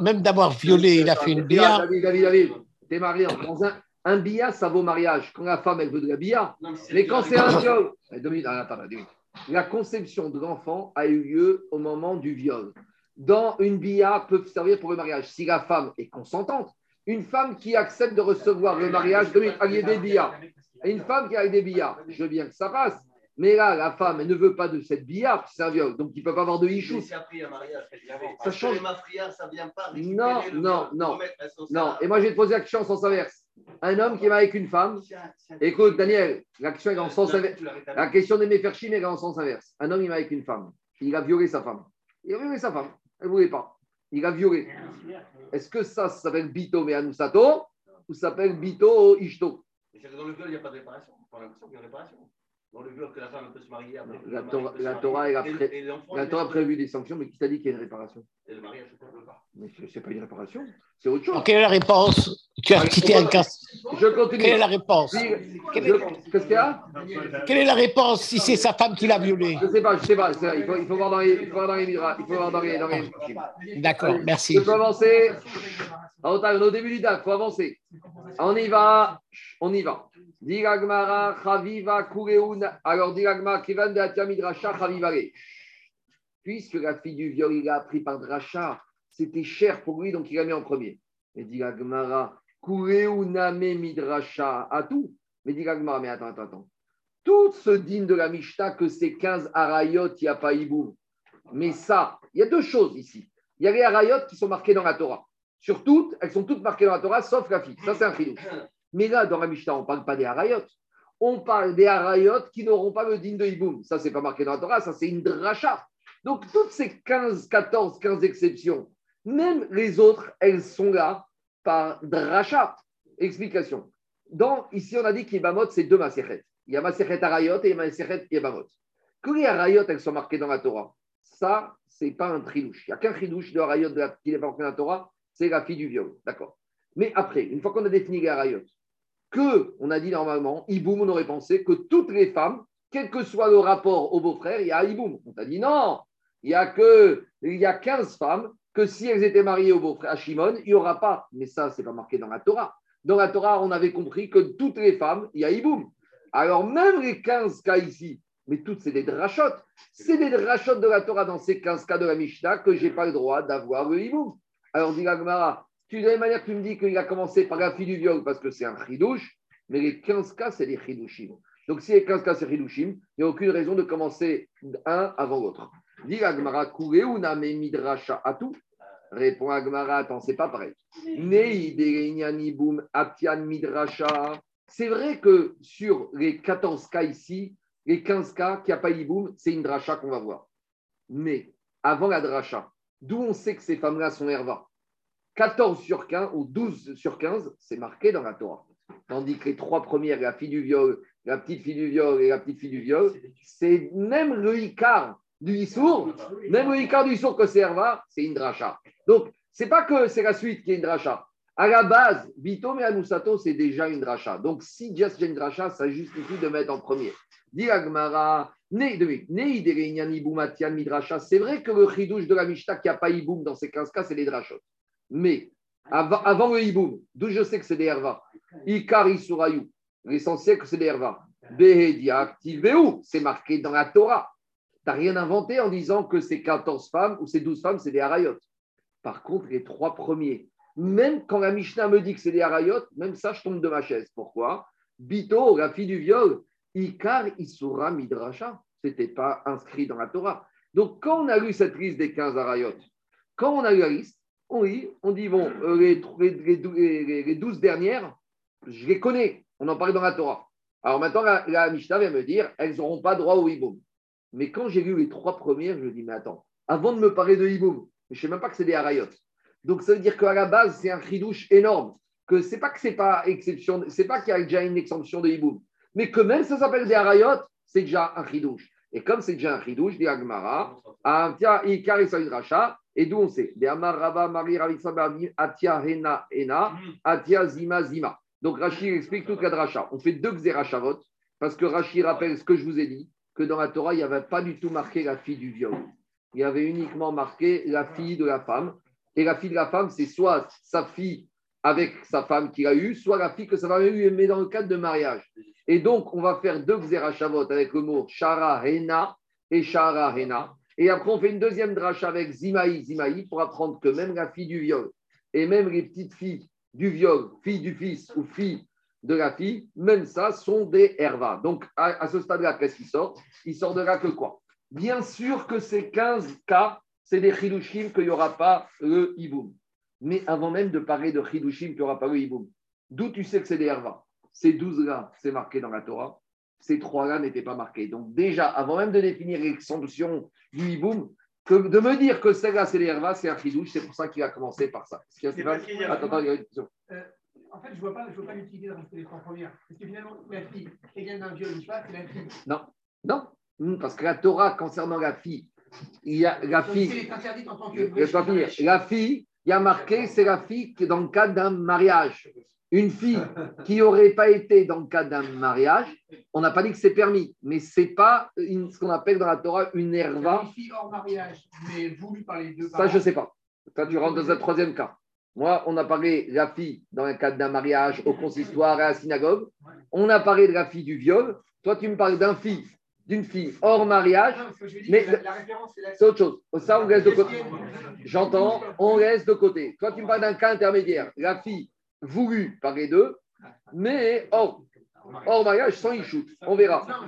Même d'avoir violé, il a fait une bia. David, David, David, t'es marié dans un, un bia, ça vaut mariage. Quand la femme, elle veut de la bia. mais quand c'est un viol. La conception de l'enfant a eu lieu au moment du viol. Dans une bia peut servir pour le mariage. Si la femme est consentante, une femme qui accepte de recevoir le mariage, de des billets. Une femme qui a des billets, je veux bien que ça passe. Mais là, la femme, elle ne veut pas de cette billard, c'est un viol. Donc, il ne peut pas avoir de hichou. Ça change. ça vient pas. Non, non, non. Non. Et moi, je vais te poser la question en sens inverse. Un homme qui est avec une femme. Écoute, Daniel, la question est en sens inverse. La question de Meferchim est en sens inverse. Un homme, il est avec une femme. Il a violé sa femme. Il a violé sa femme. Elle ne voulait pas. Il a violé. Est-ce que ça, ça s'appelle Bito Meanusato ou ça s'appelle Bito Ishto? Dans le viol, il n'y a pas de réparation. Pas l'impression qu'il y a réparation. Dans le viol, que la femme peut se marier. la, Torah, la, Torah, a, la Torah a prévu des sanctions, mais qui t'a dit qu'il y a une réparation? Et le mariage, je ne pas. Mais ce n'est pas une réparation, c'est autre chose. quelle est la réponse Tu as quitté un cas. Je continue. Quelle est la réponse? Qu'est-ce qu'il y a? Quelle est la réponse si c'est sa femme qui l'a violé Je ne sais pas, je ne sais pas. Il faut, il faut voir dans les, il faut voir dans les, il faut voir dans les, dans les... D'accord, merci. Je peux avancer. On est au début du DAC, il faut avancer. On y va, on y va. Diragmara, Chaviva, Kureun. Alors, Diragmara, Kivan de Atiamidrasha, Chavivare. Puisque la fille du viol, il a appris par Dracha, c'était cher pour lui, donc il l'a mis en premier. Mais Diragmara, Kureuname Midrasha, à tout. Mais Diragmara, mais attends, attends, attends. Tout se digne de la Mishta que c'est 15 arayot, il n'y a pas hiboum. Mais ça, il y a deux choses ici. Il y a les arayot qui sont marqués dans la Torah. Sur toutes, elles sont toutes marquées dans la Torah, sauf la fille. Ça, c'est un chidouche. Mais là, dans la Mishnah, on ne parle pas des harayot. On parle des harayot qui n'auront pas le din de Hiboum. Ça, c'est pas marqué dans la Torah, ça, c'est une dracha. Donc, toutes ces 15, 14, 15 exceptions, même les autres, elles sont là par. Explication. Dans, ici, on a dit qu'Ibamot, c'est deux maserhet. Il y a maserhet harayot et maserhet Ibamot. Que les harayot, elles sont marquées dans la Torah, ça, c'est pas un tridouche. Il n'y a qu'un tridouche de harayot qui n'est pas marqué dans la Torah, c'est la fille du viol. D'accord. Mais après, une fois qu'on a défini les harayot, que, on a dit normalement, Iboum, on aurait pensé que toutes les femmes, quel que soit le rapport au beau-frère, il y a Iboum. On a dit non, il y a que, il y a 15 femmes que si elles étaient mariées au beau-frère à Shimon, il n'y aura pas. Mais ça, c'est pas marqué dans la Torah. Dans la Torah, on avait compris que toutes les femmes, il y a Iboum. Alors même les 15 cas ici, mais toutes, c'est des drachotes. C'est des drachotes de la Torah dans ces 15 cas de la Mishnah que je n'ai pas le droit d'avoir le Iboum. Alors, dit Gagmara, tu, de la même manière tu me dis qu'il a commencé par la fille du viol parce que c'est un chidouche, mais les 15 cas, c'est des chidushim. Donc, si les 15 cas, c'est chidushim, il n'y a aucune raison de commencer un avant l'autre. Dit Agmara, ou midrasha atu Répond Agmara, attends, c'est pas pareil. atian midrasha. C'est vrai que sur les 14 cas ici, les 15 cas qui a pas iboum, c'est une dracha qu'on va voir. Mais avant la dracha, d'où on sait que ces femmes-là sont herva 14 sur 15 ou 12 sur 15, c'est marqué dans la Torah. Tandis que les trois premières, la fille du viol, la petite fille du viol et la petite fille du viol, c'est même le Icar, du Issour, même le Ikar du Issour que c'est Herva, c'est une dracha. Donc, c'est pas que c'est la suite qui est une dracha. À la base, Bito et Anusato, c'est déjà une dracha. Donc, si just une dracha, ça justifie de mettre en premier. Dit Agmara, c'est vrai que le chidouche de la Mishnah qui n'a pas Iboum dans ces 15 cas, c'est les drachot. Mais avant, le Iboum, d'où je sais que c'est des Herva, Ikari Surayu, l'essentiel que c'est des Herva. c'est marqué dans la Torah. N'as rien inventé en disant que ces 14 femmes ou ces 12 femmes, c'est des Harayot. Par contre, les trois premiers, même quand la Mishnah me dit que c'est des Harayot, même ça, je tombe de ma chaise. Pourquoi? Bito, la fille du viol, Ikar Isura Midrasha. Ce n'était pas inscrit dans la Torah. Donc, quand on a lu cette liste des 15 Arayot, quand on a lu la liste, on dit, on dit bon, euh, les, les, les, 12 dernières, je les connais. On en parlait dans la Torah. Alors maintenant, la, Mishnah vient me dire, elles n'auront pas droit au hiboum. Mais quand j'ai lu les trois premières, je me dis, mais attends, avant de me parler de hiboum, je ne sais même pas que c'est des Arayot. Donc ça veut dire qu'à la base, c'est un chidouche énorme. Que c'est pas que c'est pas exception, c'est pas qu'il y a déjà une exemption de hiboum mais que même ça s'appelle des harayot, c'est déjà un chidouche. Et comme c'est déjà un chidouche, dit Agmara, et d'où on sait? Des Amar Rava Mari Atia Hena Hena, Atia Zima Zima. Donc Rachid explique toute la dracha. On fait deux xerachavot, parce que Rachid rappelle ce que je vous ai dit, que dans la Torah, il n'y avait pas du tout marqué la fille du viol. Il y avait uniquement marqué la fille de la femme. Et la fille de la femme, c'est soit sa fille avec sa femme qu'il a eue, soit la fille que sa femme a eue, mais dans le cadre de mariage. Et donc, on va faire deux Xerashavot avec le mot Shara Hena et Shara Hena. Et après, on fait une deuxième dracha avec Zimaï, Zimaï, pour apprendre que même la fille du viol et même les petites filles du viol, filles du fils ou filles de la fille, même ça sont des Herva. Donc, à, ce stade-là, qu'est-ce qui sort? Il sort de là que quoi? Bien sûr que ces 15 cas, c'est des Chidushim qu'il n'y aura pas le Iboum. Mais avant même de parler de Chidushim qu'il n'y aura pas le Iboum, d'où tu sais que c'est des Herva ces douze-là, c'est marqué dans la Torah. Ces trois-là n'étaient pas marqués. Donc, déjà, avant même de définir l'extension du hiboum, que de me dire que celle-là, c'est les c'est un fidouche, c'est pour ça qu'il a commencé par ça. Attends, attends, il y a une question. En fait, je ne vois pas, pas l'utilité de rajouter les trois premières. Parce que finalement, la fille qui vient d'un viol, c'est la fille. Non, non, hmm, parce que la Torah, concernant la fille, il y a la fille. C'est interdite en tant que. La fille, il y a marqué, c'est la fille qui est dans le cadre d'un mariage une fille qui n'aurait pas été dans le cas d'un mariage, on n'a pas dit que c'est permis, mais ce n'est pas ce qu'on appelle dans la Torah une herva. Une fille hors mariage, mais voulue par les deux Ça, je ne sais pas. Ça, tu rentres dans un troisième cas. Moi, on a parlé de la fille dans le cadre d'un mariage au consistoire à la synagogue. On a parlé de la fille du viol. Toi, tu me parles d'un fille, d'une fille hors mariage. mais c'est autre chose. Ça, on laisse de côté. J'entends, on laisse de côté. Toi, tu me parles d'un cas intermédiaire. La fille voulu par les deux, mais hors, hors mariage sans shoot. On verra. Non,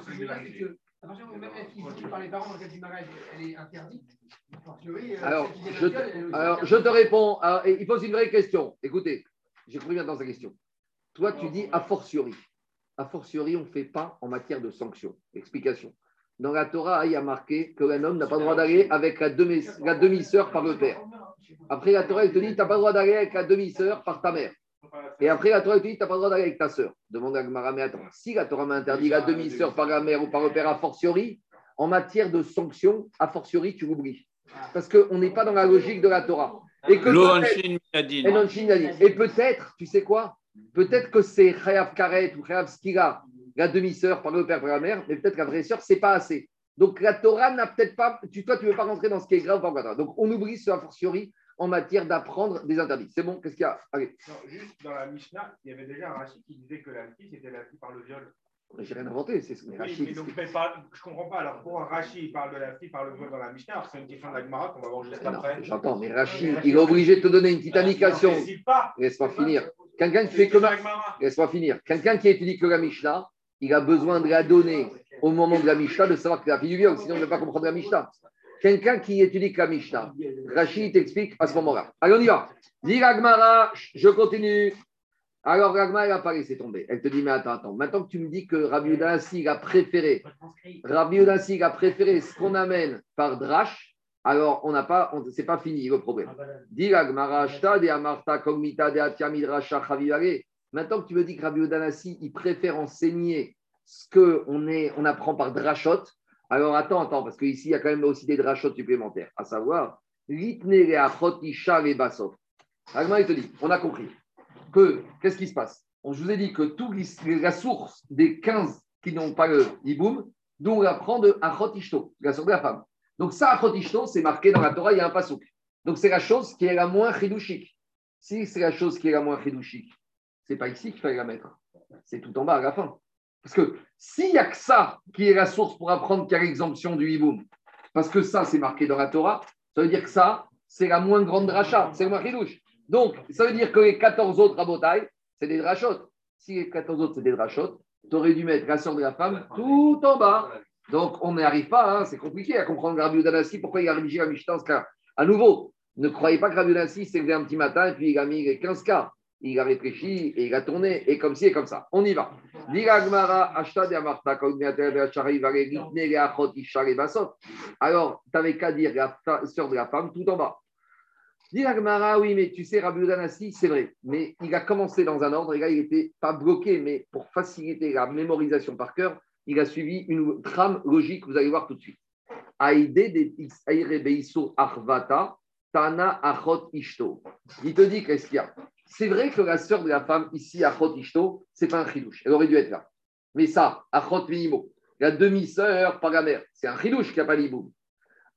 je. Euh, alors, je, alors, je te réponds. il pose une vraie question. Écoutez, j'ai bien dans sa question. Toi, tu dis a fortiori. A fortiori, on ne fait pas en matière de sanctions. Explication. Dans la Torah, il y a marqué que l'un homme n'a pas le droit d'aller avec la demi-sœur par le père. Après, la Torah, elle te dit, tu n'as pas le droit d'aller avec la demi-sœur par ta mère. Et après, la Torah te dit, tu n'as pas le droit d'aller avec ta sœur. Demande à Gmara, mais attends, si la Torah m'interdit la demi-sœur par la mère ou par le père a fortiori, en matière de sanctions, a fortiori, tu l'oublies. Parce qu'on n'est pas dans la logique de la Torah. Et que et peut-être, tu sais quoi? Peut-être que c'est Khayav Karet ou Khayav Skira, la demi-sœur par le père par la mère, mais peut-être que la vraie sœur, c'est pas assez. Donc la Torah n'a peut-être pas. Tu, toi, tu ne veux pas rentrer dans ce qui est grave. Donc on oublie ce a fortiori en matière d'apprendre des interdits. C'est bon Qu'est-ce qu'il y a Allez. juste dans la Mishnah, il y avait déjà un Rachid qui disait que la fille, c'était la fille par le viol. J'ai rien inventé, c'est ce que oui, mais donc, Je comprends pas. Alors, pour un Rachid, parle de la fille par le viol dans la Mishnah, c'est une question de la Gemara qu'on va voir juste après. J'entends, mais Rachid, il est obligé de te donner une petite indication. Laisse-moi finir. Quelqu'un qui fait que Laisse-moi finir. Quelqu'un qui étudie que la Mishnah, il a besoin de la donner au moment de la Mishnah, de savoir que la fille du viol, sinon il ne va pas comprendre la Mishnah. Quelqu'un qui étudie la Mishnah, Rachid t'explique à ce moment-là. Allez, on y va. Dis Ragmara, je continue. Alors Ragmara, elle n'a pas laissé tomber. Elle te dit, mais attends, attends. Maintenant que tu me dis que Rabbi Udansi a préféré, Rabbi Udansi a préféré ce qu'on amène par Drash, alors on n'a pas, c'est pas fini le problème. Dis Ragmara, de Amarta, Kogmita, de Atiamidrasha, Maintenant que tu me dis que Rabbi Udanasi, il préfère enseigner ce qu'on on apprend par Drashot, Alors attends, attends, parce qu'ici, il y a quand même aussi des drachot supplémentaires, à savoir, l'itne et achot isha et basov. il te dit, on a compris que, qu'est-ce qui se passe? Je vous ai dit que tout, la source des 15 qui n'ont pas le hiboum, d'où on apprend de achot ishto, la source de la femme. Donc ça, achot ishto, c'est marqué dans la Torah, il y a un pasouk. Donc c'est la chose qui est la moins chidouchique. Si c'est la chose qui est la moins chidouchique, c'est pas ici qu'il fallait la mettre. C'est tout en bas à la fin. Parce que s'il n'y a que ça qui est la source pour apprendre qu'il y a l'exemption du hiboum, parce que ça, c'est marqué dans la Torah, ça veut dire que ça, c'est la moins grande rachat, c'est le marquidouche. Donc, ça veut dire que les 14 autres rabotailles, c'est des drachotes. Si les 14 autres, c'est des drachotes, tu aurais dû mettre la sœur de la femme tout en bas. Donc, on n'y arrive pas, hein, c'est compliqué à comprendre Rabbi pourquoi il a rédigé la Mishnah. À nouveau, ne croyez pas que Rabbi Danassi s'est levé un petit matin et puis il a mis les 15 cas il a réfléchi et il a tourné, et comme ci et comme ça. On y va. Alors, tu n'avais qu'à dire la sœur de la femme tout en bas. Dit oui, mais tu sais, Rabbi Udanassi, c'est vrai, mais il a commencé dans un ordre, et là, il n'était pas bloqué, mais pour faciliter la mémorisation par cœur, il a suivi une trame logique, vous allez voir tout de suite. Tana Achot Ishto. Il te dit qu'est-ce qu'il y a? C'est vrai que la sœur de la femme, ici, Achot Ishto, ce n'est pas un chidouche. Elle aurait dû être là. Mais ça, Achot Minimo, la demi-sœur par la mère, c'est un chidouche qui n'a pas de hiboum.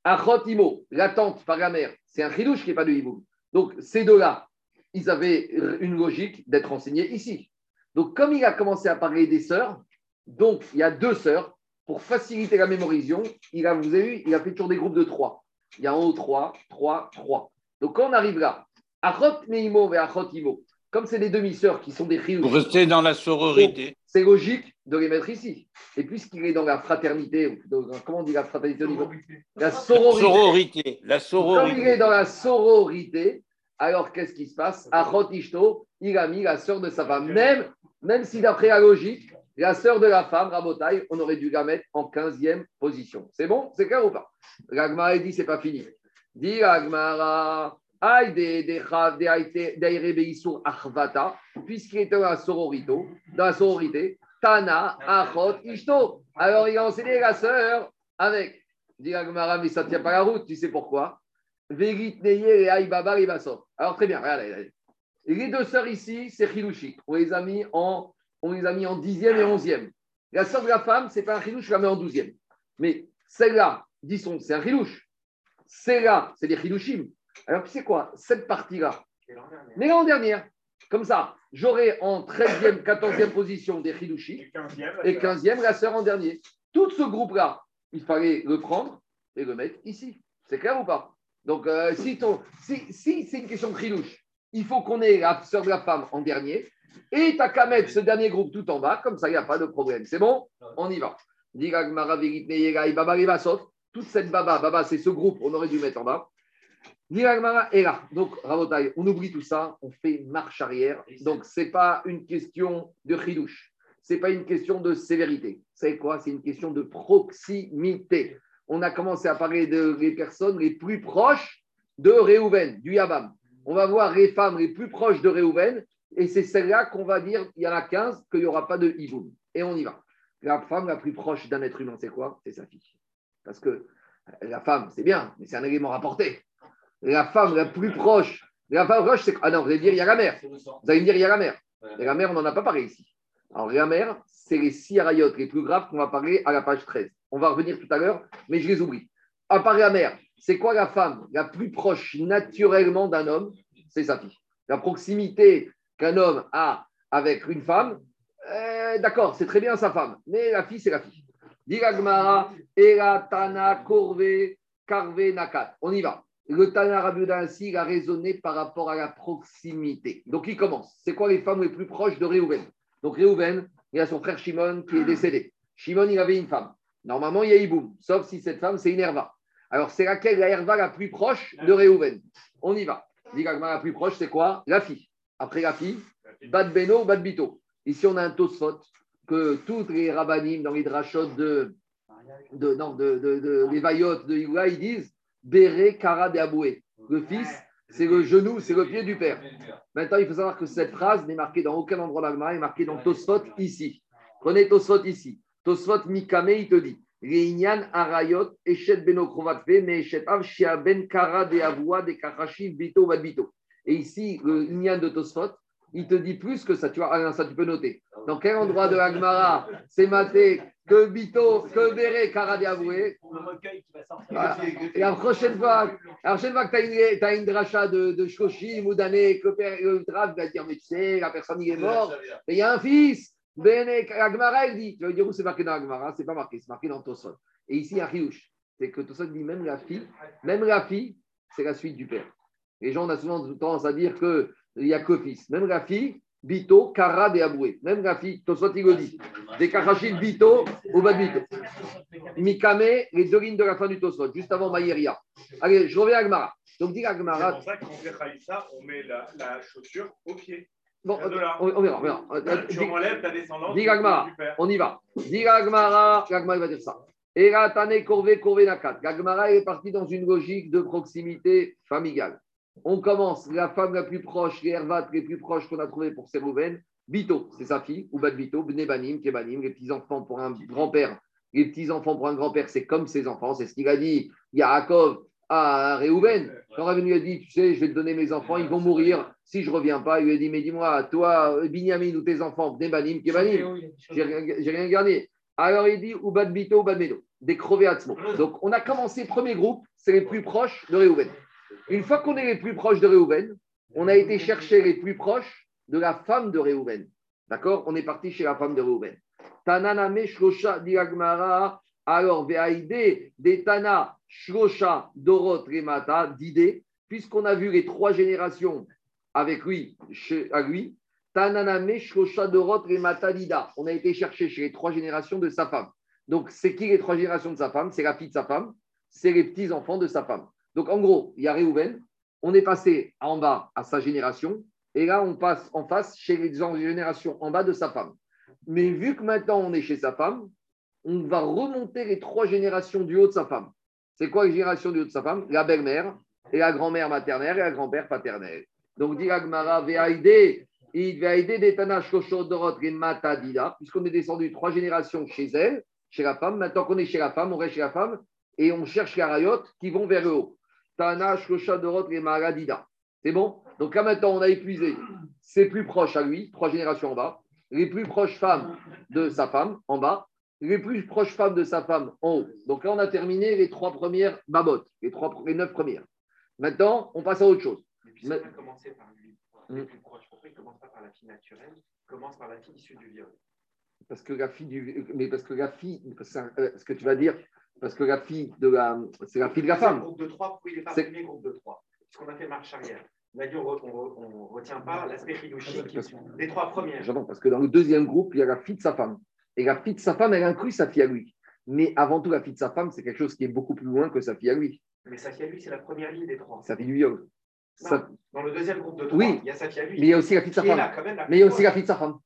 Achot Imo, la tante par la mère, c'est un chidouche qui n'a pas de hiboum. Donc, ces deux-là, ils avaient une logique d'être enseignés ici. Donc, comme il a commencé à parler des sœurs, donc il y a deux sœurs, pour faciliter la mémorisation, il a, vous avez vu, il a fait toujours des groupes de trois. Il y a en haut trois, trois, trois. Donc, quand on arrive là, Achot Meimo et Achot Imo. Comme c'est des demi-sœurs qui sont des chiyush. Vous restez dans la sororité. C'est logique de les mettre ici. Et puisqu'il est dans la fraternité, comment on dit la fraternité La sororité. La sororité. Comme il est dans la sororité, alors qu'est-ce qui se passe? Achot Ishto, il a mis la sœur de sa femme. Même, même si d'après la logique, la sœur de la femme, Rabotai, on aurait dû la mettre en 15e position. C'est bon? C'est clair ou pas? L'Agmara dit c'est pas fini. Dit l'Agmara, puisqu'il était dans la sororité, dans la sororité, Tana, Achot, Ishto. Alors il a enseigné la sœur avec. Dit mais ça ne tient pas la route, tu sais pourquoi? Alors très bien, regardez. Les deux sœurs ici, c'est Chilouchi. On les a mis en, on les a mis en dixième et onzième. La sœur de la femme, c'est pas un Chilouche, je la mets en douzième. Mais celle-là, disons, c'est un Chilouche. Celle-là, c'est des Chilouchim. Alors, tu sais quoi Cette partie-là, mais l'an dernière, comme ça, j'aurai en 13e, 14e position des Hidushi et 15e, la sœur en dernier. Tout ce groupe-là, il fallait le prendre et le mettre ici. C'est clair ou pas? Donc, euh, si, si, c'est une question de Hidush, il faut qu'on ait la sœur de la femme en dernier et tu n'as qu'à mettre ce dernier groupe tout en bas, comme ça, il n'y a pas de problème. C'est bon? On y va. Toute cette baba, baba, c'est ce groupe, on aurait dû mettre en bas. Et là, donc, Rabotai, on oublie tout ça, on fait marche arrière. Donc, ce n'est pas une question de chidouche, ce n'est pas une question de sévérité. C'est quoi? C'est une question de proximité. On a commencé à parler de les personnes les plus proches de Réhouven, du Yabam. On va voir les femmes les plus proches de Réhouven, et c'est celle-là qu'on va dire, il y en a 15, qu'il n'y aura pas de hiboum. Et on y va. La femme la plus proche d'un être humain, c'est quoi? C'est sa fille. Parce que la femme, c'est bien, mais c'est un élément rapporté la femme la plus proche, la femme proche, c'est. Ah non, vous allez dire, il y a la mère. Vous allez me dire, il y a la mère. Et la mère, on n'en a pas parlé ici. Alors, la mère, c'est les six arayotes les plus graves qu'on va parler à la page 13. On va revenir tout à l'heure, mais je les oublie. À part la mère, c'est quoi la femme la plus proche naturellement d'un homme? C'est sa fille. La proximité qu'un homme a avec une femme, euh, d'accord, c'est très bien sa femme, mais la fille, c'est la fille. Diragmara, Eratana, Korve, Karve, Nakat. On y va. Le Tana Rabbi il a raisonné par rapport à la proximité. Donc il commence. C'est quoi les femmes les plus proches de Réhouven? Donc Réhouven, il a son frère Shimon qui est décédé. Shimon, il avait une femme. Normalement, il y a Iboum, sauf si cette femme, c'est une Herva. Alors, c'est laquelle la Herva la plus proche de Réhouven? On y va. La plus proche, c'est quoi? La fille. Après la fille, Bad Beno, Bad Bito. Ici, on a un Tosfot que toutes les rabbinim dans les drachot de, de, non, de, de, les vaillotes de Igoua, ils disent Béré Kara de Aboué. Le fils, c'est le genou, c'est le pied du père. Maintenant, il faut savoir que cette phrase n'est marquée dans aucun endroit d'Agma, elle est marquée dans Tosfot ici. Prenez Tosfot ici. Tosfot Mikame, il te dit Reinyan Arayot, Meeshet Av, Shia Ben Kara de de Karashi, Bito, Vadbito. Et ici, le Inyan de Tosfot, il te dit plus que ça. Tu vois, ça tu peux noter. Dans quel endroit de Agmara c'est maté que Bito, que Béré, Kara de Avoué Et la prochaine fois, la prochaine fois que tu as, une dracha de, de Shoshim ou d'année, que le Drav va dire Mais tu sais, la personne il est morte, et il y a un fils. Bene, Agmara, il dit, tu vas dire où c'est marqué dans Agmara? C'est pas marqué, c'est marqué dans Tosot. Et ici, il y a Riouche. C'est que Tosot dit même la fille, même la fille, c'est la suite du père. Les gens, ont souvent tendance à dire qu'il n'y a que fils. Même la fille, Bito, Kara de Aboué. Même la fille, Tosot, il le dit. Des Karachil, Bito, ou Bad Bito. Mikame, les deux lignes de la fin du Tosot, juste avant Maïria. Allez, je reviens à Agmara. Donc, dit Agmara. C'est pour ça qu'on fait Khaïssa, on met la, la chaussure au pied. Bon, on, verra, on verra. Tu enlèves ta descendance. Dis Gagmara, on y va. Dis Gagmara, Gagmara va dire ça. Et là, Tane Korvé, Korvé Nakat. Gagmara est parti dans une logique de proximité familiale. On commence, la femme la plus proche, les Hervat les plus proches qu'on a trouvé pour Sérouven, Bito, c'est sa fille, ou Bito, Bnebanim, Kebanim, les petits-enfants pour un grand-père. Les petits-enfants pour un grand-père, c'est comme ses enfants, c'est ce qu'il a dit. Yaakov, à Réhouven. Quand Rabbi lui a dit, tu sais, je vais te donner mes enfants, ils vont mourir si je ne reviens pas. Il lui a dit, mais dis-moi, toi, Binyamin ou tes enfants, Nebanim, Kebanim, j'ai rien gardé. Alors il dit, ou Bito, ou Badmedo, des crevés. Donc on a commencé, premier groupe, c'est les plus proches de Réhouven. Une fois qu'on est les plus proches de Réhouven, on a été chercher les plus proches de la femme de Réhouven. D'accord? On est parti chez la femme de Réhouven. Tananame Diagmara, alors Veaïde, Detana Shlosha Dorot Remata, puisqu'on a vu les trois générations avec lui, à lui, Tananame Shlosha Dorot Remata Dida. On a été chercher chez les trois générations de sa femme. Donc, c'est qui les trois générations de sa femme? C'est la fille de sa femme, c'est les petits-enfants de sa femme. Donc, en gros, il y a Réhouven, on est passé en bas à sa génération, et là, on passe en face chez les générations en bas de sa femme. Mais vu que maintenant on est chez sa femme, on va remonter les trois générations du haut de sa femme. C'est quoi les générations du haut de sa femme? La belle-mère et la grand-mère maternelle et la grand-père paternel. Donc, dit Agmara, Veaïde, Detana Shochodorot Matadida, puisqu'on est descendu trois générations chez elle, chez la femme. Maintenant qu'on est chez la femme, on reste chez la femme et on cherche les rayotes qui vont vers le haut. Tana Shochodorot Maradida. C'est bon? Donc là maintenant, on a épuisé ses plus proches à lui, trois générations en bas, les plus proches femmes de sa femme en bas, les plus proches femmes de sa femme en haut. Donc là, on a terminé les trois premières babottes, les, trois, les neuf premières. Maintenant, on passe à autre chose. Mais ça a commencé par lui, les plus proches. Pourquoi il ne commence pas par la fille naturelle Il commence par la fille issue du viol? Parce que la fille du. Mais parce que la fille. Euh, ce que tu vas dire, parce que la fille de la. C'est la fille de la femme. Groupe de 3, pourquoi il n'est pas premier groupe de 3 Puisqu'on a fait marche arrière. On a dit on ne retient pas l'aspect philosophique des trois premières. J'entends, parce que dans le deuxième groupe, il y a la fille de sa femme. Et la fille de sa femme, elle inclut sa fille à lui. Mais avant tout, la fille de sa femme, c'est quelque chose qui est beaucoup plus loin que sa fille à lui. Mais sa fille à lui, c'est la première ligne des trois. Sa fille du viol. Dans le deuxième groupe de trois, oui. il y a sa fille à lui. Mais il y a aussi la fille de sa femme. Là, même, mais il y a aussi la fille de sa femme.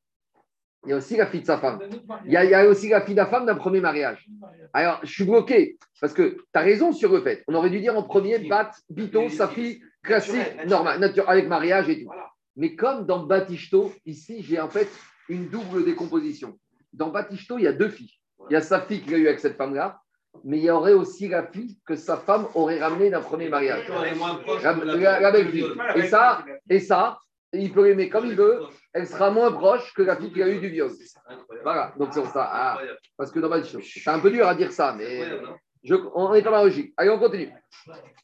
Il y a aussi la fille de sa femme. Il y a, il y a aussi la fille de la femme d'un premier mariage. Alors, je suis bloqué parce que tu as raison sur le fait. On aurait dû dire en premier, Bat, Bito, sa fille classique, normale, nature, avec mariage et tout. Mais comme dans Batisto, ici, j'ai en fait une double décomposition. Dans Batisto, il y a deux filles. Il y a sa fille qu'il a eu avec cette femme-là, mais il y aurait aussi la fille que sa femme aurait ramenée d'un premier mariage. La, la, la belle fille. Et ça, et il peut l'aimer comme il veut, elle sera moins proche que la fille qui a eu du viol. Voilà, donc c'est pour ça. Ah, parce que dans Batisto, c'est un peu dur à dire ça, mais je, on est dans la logique. Allez, on continue.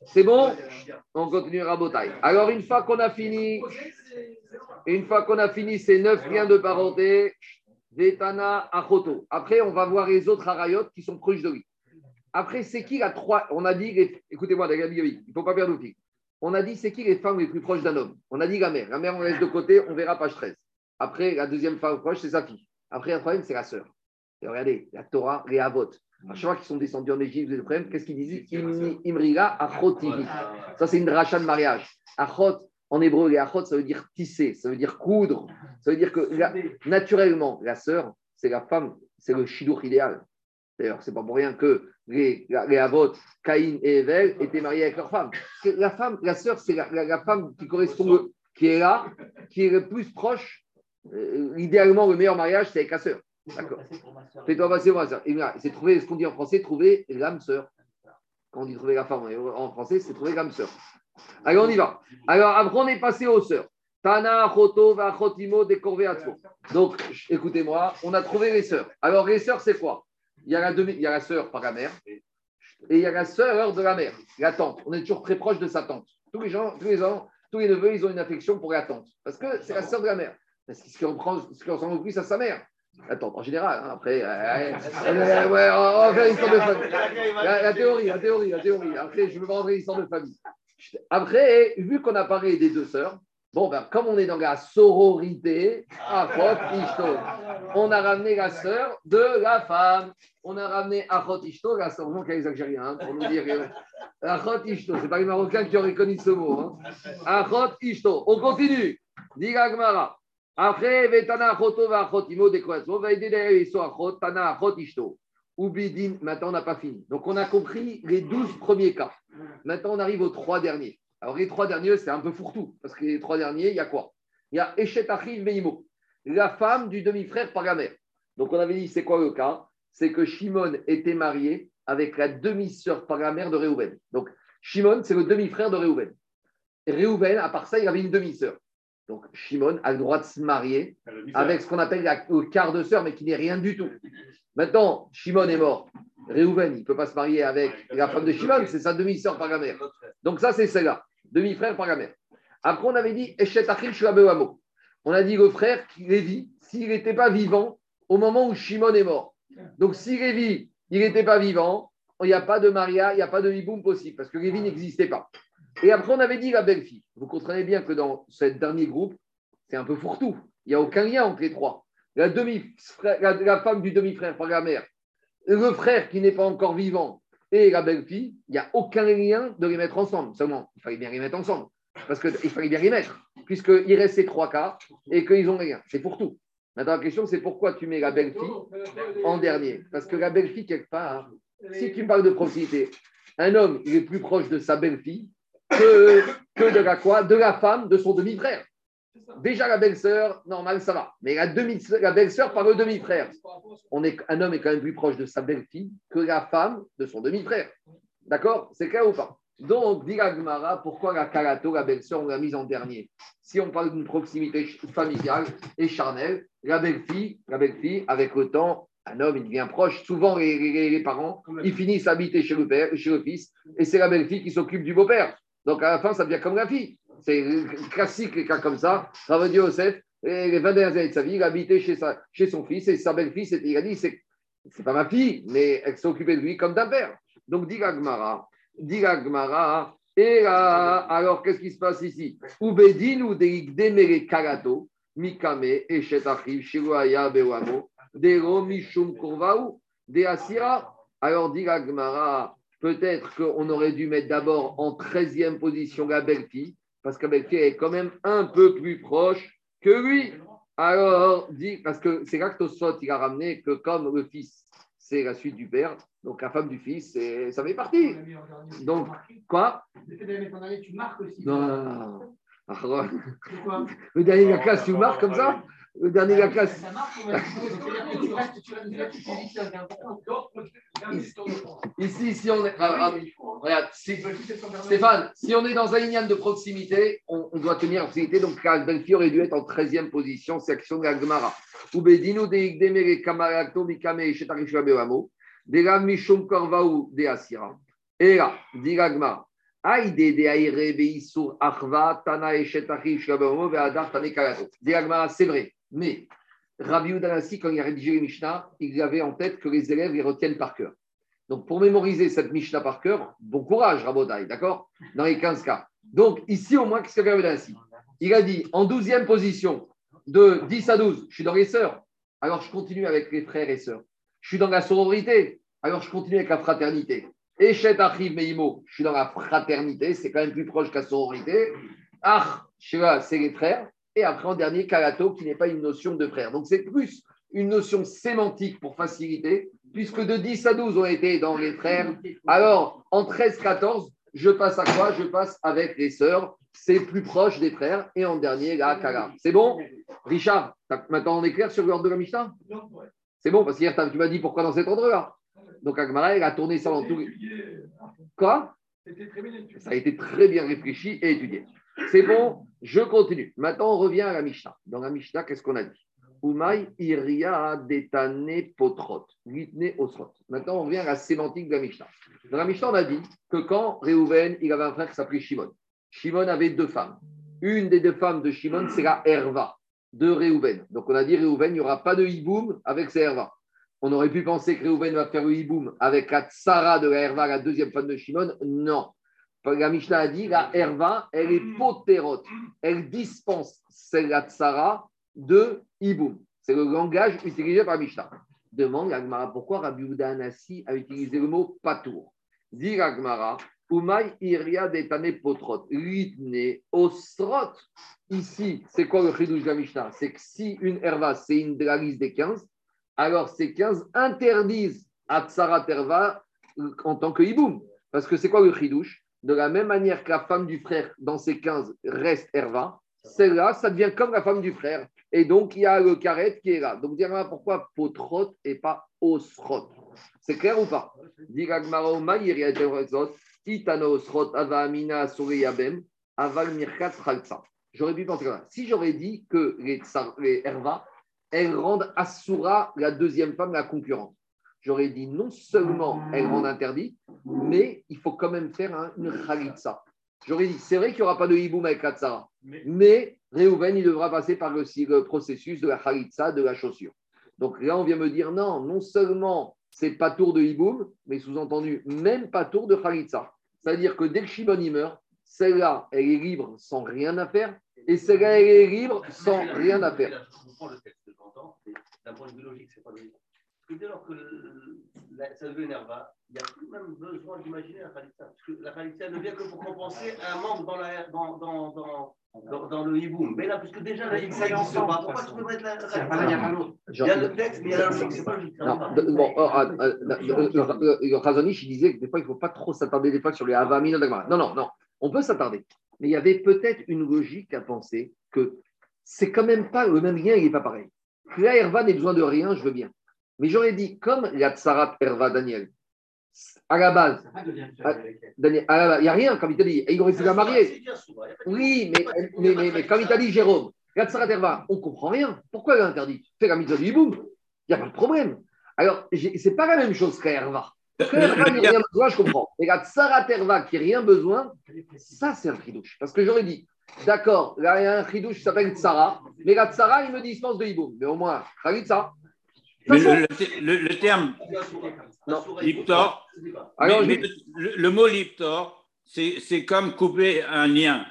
C'est bon? On continue à Botaille. Alors, une fois qu'on a fini, une fois qu'on a fini ces neuf liens de parenté, Vetana Achoto. Après, on va voir les autres Arayot qui sont proches de lui. Après, c'est qui la trois? On a dit, écoutez-moi, il ne faut pas perdre le On a dit, c'est qui les femmes les plus proches d'un homme? On a dit la mère. La mère, on laisse de côté, on verra page 13. Après, la deuxième femme proche, c'est sa fille. Après, la troisième, c'est la sœur. Et regardez, la Torah, les Avot. À chaque fois qu'ils sont descendus en Égypte, qu'est-ce qu'ils disent? Imriga Achotivi. Ça, c'est une dracha de mariage. Achot, en hébreu, les achot, ça veut dire tisser, ça veut dire coudre. Ça veut dire que naturellement, la sœur, c'est la femme, c'est le chidour idéal. D'ailleurs, c'est pas pour rien que les, les avot, Caïn et Evel, étaient mariés avec leur femme. La femme, la sœur, c'est la, la, la, femme qui correspond, qui est là, qui est le plus proche. Euh, idéalement, le meilleur mariage, c'est avec la sœur. D'accord. Fais-toi passer pour ma. C'est trouver ce qu'on dit en français, trouver l'âme sœur. Quand on dit trouver la femme en français, c'est trouver l'âme sœur. Allez, on y va. Alors, après, on est passé aux sœurs. Tana, Choto, Vachotimo, Donc, écoutez-moi, on a trouvé les sœurs. Alors, les sœurs, c'est quoi? Il y, a la demi, il y a la sœur par la mère et il y a la sœur de la mère, la tante. On est toujours très proche de sa tante. Tous les gens, tous les tous les neveux, ils ont une affection pour la tante. Parce que c'est la sœur de la mère. Parce que ce qu'on prend, ce qu'on s'en plus à sa mère. Attends, en général, hein, après, euh, euh, ouais, on va faire une histoire de famille. La, théorie, la théorie, la théorie. Après, je veux pas rentrer une histoire de famille. Après, vu qu'on a parlé des deux sœurs, bon, ben, comme on est dans la sororité, on a ramené la sœur de la femme. On a ramené Achot Ishto, la sœur, non, les Algériens, pour nous dire. (laughs) Achot Ishto, c'est pas les Marocains qui ont reconnu ce mot. Hein. Ishto. On continue. Diga Gmara. Après, Vetana Achoto va Achotimo va aider les Achot, Tana Achot Ishto. Ubidin, maintenant on n'a pas fini. Donc on a compris les douze premiers cas. Maintenant on arrive aux trois derniers. Alors les trois derniers, c'est un peu fourre-tout, parce que les trois derniers, il y a quoi? Il y a Echet Achil Meimo, la femme du demi-frère par la mère. Donc on avait dit, c'est quoi le cas? C'est que Shimon était marié avec la demi-sœur par la mère de Réhouven. Donc Shimon, c'est le demi-frère de Réhouven. Réhouven, à part ça, il avait une demi-sœur. Donc Shimon a le droit de se marier avec ce qu'on appelle le quart de sœur, mais qui n'est rien du tout. Maintenant, Shimon est mort. Réhouven, il ne peut pas se marier avec la femme de Shimon, c'est sa demi-sœur par la mère. Donc ça, c'est celle-là, demi-frère par la mère. Après, on avait dit Eshet Achil On a dit le frère, Lévi, s'il n'était pas vivant au moment où Shimon est mort. Donc si Lévi, il n'était pas vivant, il n'y a pas de Maria, il n'y a pas de Hiboum possible, parce que Lévi n'existait pas. Et après, on avait dit la belle-fille. Vous comprenez bien que dans ce dernier groupe, c'est un peu fourre-tout. Il n'y a aucun lien entre les trois. La, demi la, femme du demi-frère par la mère, le frère qui n'est pas encore vivant et la belle-fille, il n'y a aucun lien de les mettre ensemble. Seulement, il fallait bien les mettre ensemble. Parce qu'il fallait bien les mettre, puisqu'il reste ces trois cas et qu'ils ont rien. C'est pour tout. Maintenant, la question, c'est pourquoi tu mets la belle-fille en dernier? Parce que la belle-fille, quelque part, si tu parles de proximité, un homme, il est plus proche de sa belle-fille que, de la femme de son demi-frère. Déjà, la belle-sœur, normal, ça va. Mais la, belle-sœur par le demi-frère. Un homme est quand même plus proche de sa belle-fille que la femme de son demi-frère. D'accord? C'est clair ou pas? Donc, dit Gmara, pourquoi la calato, la belle-sœur, on l'a mise en dernier? Si on parle d'une proximité familiale et charnelle, la belle-fille, la belle-fille, avec le temps, un homme, il devient proche. Souvent, les, parents, ils finissent à habiter chez le, père, chez le fils, et c'est la belle-fille qui s'occupe du beau-père. Donc, à la fin, ça devient comme la fille. C'est classique, les cas comme ça. Ça veut dire Joseph, les 20 dernières années de sa vie, il habitait chez, sa, chez son fils et sa belle-fille, il a dit c'est, c'est pas ma fille, mais elle s'occupait de lui comme d'un père. Donc, dit Gmara, dit Gmara, et là, alors qu'est-ce qui se passe ici? Ubedin ou demere karato, mikame, et shetachiv, shiroaya bewamo, dero mishum kurvaou, de asira. Alors, dit Gmara, peut-être qu'on aurait dû mettre d'abord en 13e position la belle-fille, parce qu'avec est quand même un peu plus proche que lui. Alors, dit, parce que c'est là que Tosfot, il a ramené que comme le fils, c'est la suite du père, donc la femme du fils, ça fait partie. Donc, quoi? Tu marques aussi. Non, non, non. (laughs) Le dernier de la classe, tu marques comme ça le dernier de la classe. Ici, ici, on est. Ah, regarde, Stéphane, si on est dans un lignane de proximité, on, doit tenir en proximité. Donc, Belfi aurait dû être en 13e position, c'est action de la Gemara. Ubedino de Igdemere Kamarakto Mikame Shetarishwa Beamo, de la Mishum Korvaou de Asira. Et là, dit la Gemara. C'est vrai. Mais Rabbi Udanassi, quand il a rédigé les Mishnah, il avait en tête que les élèves les retiennent par cœur. Donc, pour mémoriser cette Mishnah par cœur, bon courage, Rabotai, d'accord? Dans les 15 cas. Donc, ici, au moins, qu'est-ce que Rabbi Il a dit en 12e position, de 10 à 12, je suis dans les sœurs, alors je continue avec les frères et sœurs. Je suis dans la sororité, alors je continue avec la fraternité. Et arrive Meimo, je suis dans la fraternité, c'est quand même plus proche la sororité. Ah, c'est les frères. Et après, en dernier, Kalato, qui n'est pas une notion de frère. Donc, c'est plus une notion sémantique pour faciliter, puisque de 10 à 12 ont été dans les frères. Alors, en 13-14, je passe à quoi? Je passe avec les sœurs. C'est plus proche des frères. Et en dernier, la Kala. C'est bon? Richard, maintenant on est clair sur l'ordre de la Mishnah? C'est bon, parce qu'hier, tu m'as dit pourquoi dans cet endroit-là. Donc Agmara, elle a tourné ça dans tout. Quoi Ça a été très bien réfléchi et étudié. C'est bon, je continue. Maintenant, on revient à la Mishnah. Dans la Mishnah, qu'est-ce qu'on a dit? Umay iria detane potrot, litne osrot. Maintenant, on revient à la sémantique de la Mishnah. Dans la Mishnah, on a dit que quand Réhouven, il avait un frère qui s'appelait Shimon. Shimon avait deux femmes. Une des deux femmes de Shimon, c'est la Herva de Réhouven. Donc, on a dit Réhouven, il n'y aura pas de hiboum avec ses Herva. On aurait pu penser que Réhouven va faire le avec la Tsara de la Herva, la deuxième femme de Shimon. Non. La Mishnah a dit la Herva, elle est potérote. Elle dispense la Tsara de hiboum. C'est le langage utilisé par Mishnah. Demande Agmara pourquoi Rabbi Uda Anassi a utilisé le mot patour? Dit Agmara, Umay iria detane potrot, litne osrot. Ici, c'est quoi le chidouche de la Mishnah? C'est que si une herva, c'est une de la liste des 15, alors ces 15 interdisent à Tsarat herva en tant que hiboum. Parce que c'est quoi le chidouche? De la même manière que la femme du frère dans ces 15 reste herva, celle-là, ça devient comme la femme du frère. Et donc, il y a le carré qui est là. Donc, dire pourquoi potrot et pas osrot C'est clair ou pas? J'aurais pu penser ça. Si j'aurais dit que les Herva, elles rendent Asura, la deuxième femme, la concurrente, j'aurais dit non seulement elles rendent interdit, mais il faut quand même faire une Khalitsa. J'aurais dit, c'est vrai qu'il n'y aura pas de hiboum avec la tsara, mais, mais Réhouven, il devra passer par le, le, processus de la khalitsa, de la chaussure. Donc là, on vient me dire, non, non seulement c'est pas tour de hiboum, mais sous-entendu, même pas tour de khalitsa. C'est-à-dire que dès que Shimon y meurt, celle-là, elle est libre sans rien à faire, et celle-là, elle est libre sans rien à faire. Le de j'entends, d'un point de vue logique, c'est pas logique. Parce que dès lors que ça devient nerva, il n'y a plus même besoin d'imaginer la khalitsa. Parce que la khalitsa ne vient que pour compenser un membre dans, la, dans, dans, dans dans, dans, le hiboum. Mais là, puisque déjà la ça n'existe pas, pourquoi tu peux mettre la khalitsa Il y a le texte, mais il y a la logique, c'est pas logique. Bon, ah, le Razonich, il disait que des fois, il ne faut pas trop s'attarder des fois sur les avamines. Non, non, non, on peut s'attarder. Mais il y avait peut-être une logique à penser que c'est quand même pas le même lien, il n'est pas pareil. La Herva n'ait besoin de rien, je veux bien. Mais j'aurais dit, comme la Tsarat Herva Daniel, à la base, il n'y a rien, comme il t'a dit, il aurait pu la marier. Oui, mais, mais, mais, mais, comme il t'a dit Jérôme, la Tsarat Herva, on ne comprend rien. Pourquoi elle est interdite Fais la mise du boum, il n'y a pas de problème. Alors, ce n'est pas la même chose qu'à Herva. Herva n'a rien besoin, je comprends. Mais la Tsarat Herva qui n'a rien besoin, ça c'est un chidouche. Parce que j'aurais dit, d'accord, là il y a un chidouche qui s'appelle Tsara, mais la Tsara, il me dispense de hiboum. Mais au moins, ça. Mais le, le, le, terme Liptor, le, mot Liptor, c'est comme couper un lien,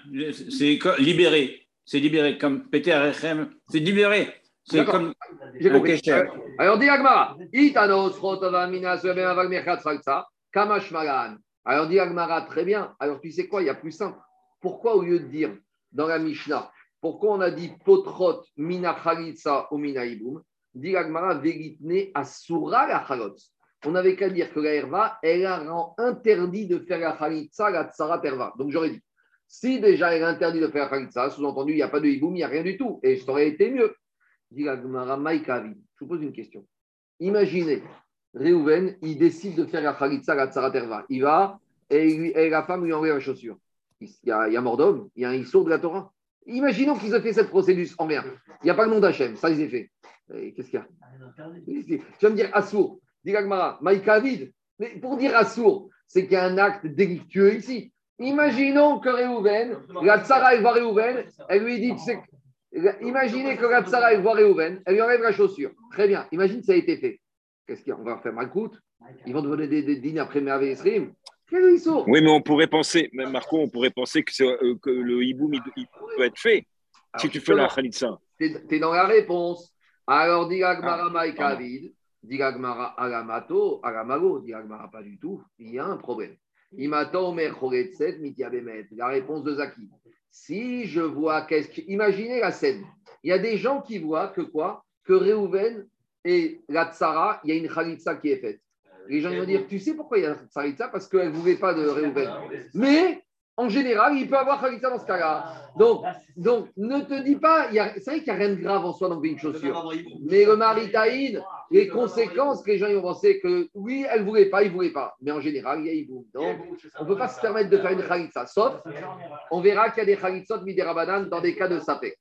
c'est libérer, c'est libéré, comme péter un c'est libéré. C'est comme. J'ai compris. Alors, dit Agmara, alors, dit Agmara, très bien. Alors, tu sais quoi, il y a plus simple. Pourquoi, au lieu de dire dans la Mishnah, pourquoi on a dit potrot mina chalitza ou mina iboum Dit veritne asura la. On n'avait qu'à dire que la herva, elle a rend interdit de faire la chalitza, la tsara terva. Donc, j'aurais dit, si déjà elle a interdit de faire la chalitza, sous-entendu, il n'y a pas de iboum, il n'y a rien du tout. Et ça aurait été mieux. Dit Agmara, Je vous pose une question. Imaginez, Réhouven, il décide de faire la chalitza, la tsara terva. Il va et, la femme lui envoie la chaussure il y a, il mort il y a un issour de la Torah. Imaginons qu'ils aient fait cette procédure en mer. Il n'y a pas le nom d'Hachem, ça ils ont fait. Qu'est-ce qu'il y a Tu vas me dire Assour, dit Maïkavid. Mais pour dire Assour, c'est qu'il y a un acte délictueux ici. Imaginons que Réhouven, la Tsara, elle voit Réhouven, elle lui dit, imaginez que la Tsara, elle voit Réhouven, elle lui enlève la chaussure. Très bien, imagine que ça a été fait. Qu'est-ce qu'il y a? On va faire Malkout Ils vont donner des, des dîners après Oui, mais on pourrait penser, Marco, on pourrait penser que, euh, que le hiboum il, peut être fait si tu fais la khalitsa. Tu es, dans la réponse. Alors, dit Agmara ah, Maïkavid, dit Agmara Agamato, Agamago, dit Agmara pas du tout. Il y a un problème. La réponse de Zaki. Si je vois qu'est-ce que. Imaginez la scène. Il y a des gens qui voient que quoi? Que Réhouven et la Tsara, il y a une khalitsa qui est faite. Les gens vont dire, tu sais pourquoi il y a Saritza Parce qu'elle ne voulait pas de Réhouven. Mais En général, il peut avoir Khalitsa dans ce cas-là. Donc, donc, ne te dis pas, c'est vrai qu'il n'y a rien de grave en soi dans une chaussure. Mais le maritaïn, les conséquences que les gens ont pensé que oui, elle ne voulait pas, il ne voulait pas. Mais en général, il y a Iboum. Donc, on ne peut pas se permettre de faire une Khalitsa. Sauf, on verra qu'il y a des Khalitsot Midirabanan dans des cas de sapé.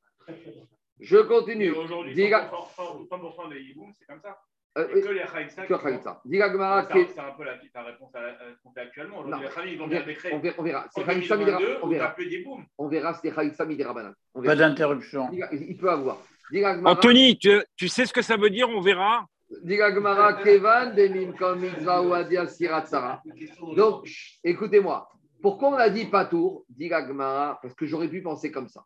Je continue. Aujourd'hui, 100% des Iboum, c'est comme ça. Euh, que les Khaïtsa. Que Khaïtsa. C'est un peu la, ta réponse à, ce qu'on fait actuellement. Aujourd'hui, les Khaïtsa, ils ont bien décret. On verra. On verra. C'est Khaïtsa On verra. On verra, c'est Khaïtsa Midirabanan. Pas d'interruption. Il peut avoir. Anthony, tu, tu, sais ce que ça veut dire On verra. Kevan, Donc, écoutez-moi. Pourquoi on a dit pas tour? Parce que j'aurais pu penser comme ça.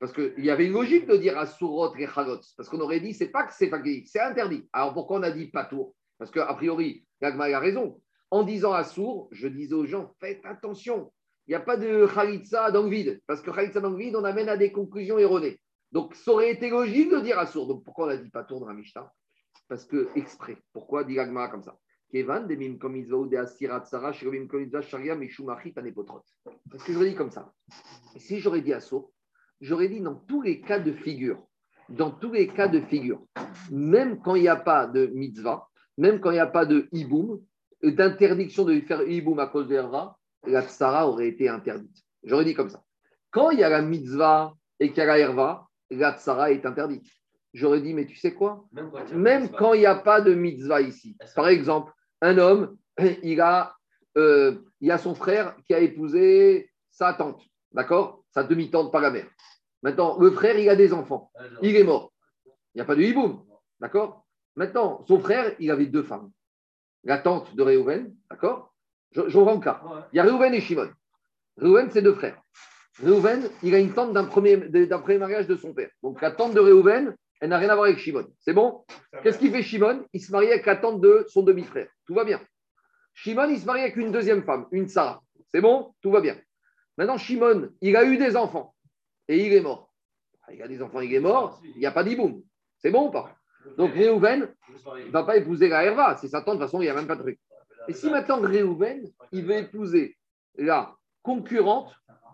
Parce qu'il y avait une logique de dire Asurot et Chalot. Parce qu'on aurait dit, c'est pas que c'est c'est interdit. Alors pourquoi on a dit pas tour? Parce qu'a priori, Gagma a raison. En disant Assour, je disais aux gens, faites attention. Il n'y a pas de Khalitsa dans le vide. Parce que Khalitsa dans le vide, on amène à des conclusions erronées. Donc ça aurait été logique de dire Assour. Donc pourquoi on a dit pas tour dans la Mishnah? Parce que exprès. Pourquoi dit Gagma comme ça? Kevan, de Asirat Sarah. Parce que j'aurais dit comme ça. si j'aurais dit Assour, j'aurais dit dans tous les cas de figure, dans tous les cas de figure, même quand il n'y a pas de mitzvah, même quand il n'y a pas de hiboum, d'interdiction de faire hiboum à cause de herva, la tsara aurait été interdite. J'aurais dit comme ça. Quand il y a la mitzvah et qu'il y a la herva, la tsara est interdite. J'aurais dit, mais tu sais quoi? Même quand il n'y a pas de mitzvah ici. Par exemple, un homme, il a, euh, il a son frère qui a épousé sa tante, d'accord? Sa demi-tante par la mère. Maintenant, le frère, il a des enfants. Il est mort. Il n'y a pas de hiboum. D'accord? Maintenant, son frère, il avait deux femmes. La tante de Réhouven, d'accord? Je, je le cas. Il y a Réhouven et Shimon. Réhouven, c'est deux frères. Réhouven, il a une tante d'un premier, premier mariage de son père. Donc la tante de Réhouven, elle n'a rien à voir avec Shimon. C'est bon? Qu'est-ce qu'il fait Shimon? Il se marie avec la tante de son demi-frère. Tout va bien. Shimon, il se marie avec une deuxième femme, une Sarah. C'est bon? Tout va bien. Maintenant, Shimon, il a eu des enfants et il est mort. Il a des enfants, il est mort, il n'y a pas d'iboum. C'est bon ou pas Donc Réhouven ne va pas épouser la Herva, c'est sa tante, de toute façon, il n'y a même pas de truc. Et si maintenant Réhouven, il veut épouser la concurrente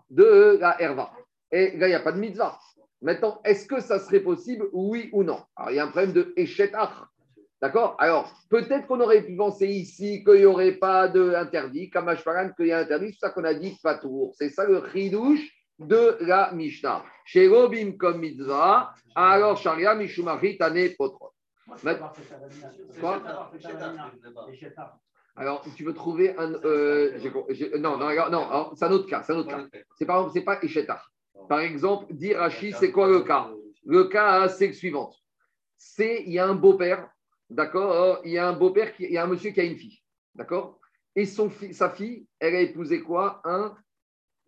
de la Herva, et là, il n'y a pas de mitzvah. Maintenant, est-ce que ça serait possible, oui ou non? Alors, il y a un problème de échetach. D'accord? Alors, peut-être qu'on aurait pu penser ici qu'il n'y aurait pas d'interdit, comme qu'il y a interdit, c'est ça qu'on a dit pas tour. C'est ça le chidouche de la Mishnah. Chez Robim comme mitzvah, alors Sharia Mishumari Tane Potrot. Quoi alors, tu veux trouver un. Euh, non, non, non, c'est un autre cas. C'est un autre cas. C'est par exemple, c'est pas Ishetar. Par exemple, dire Rashi, c'est quoi le cas? Le cas, c'est le suivant. C'est, il y a un beau-père, d'accord Il y a un beau-père, il y a un monsieur qui a une fille, d'accord Et son, sa fille, elle a épousé quoi? Un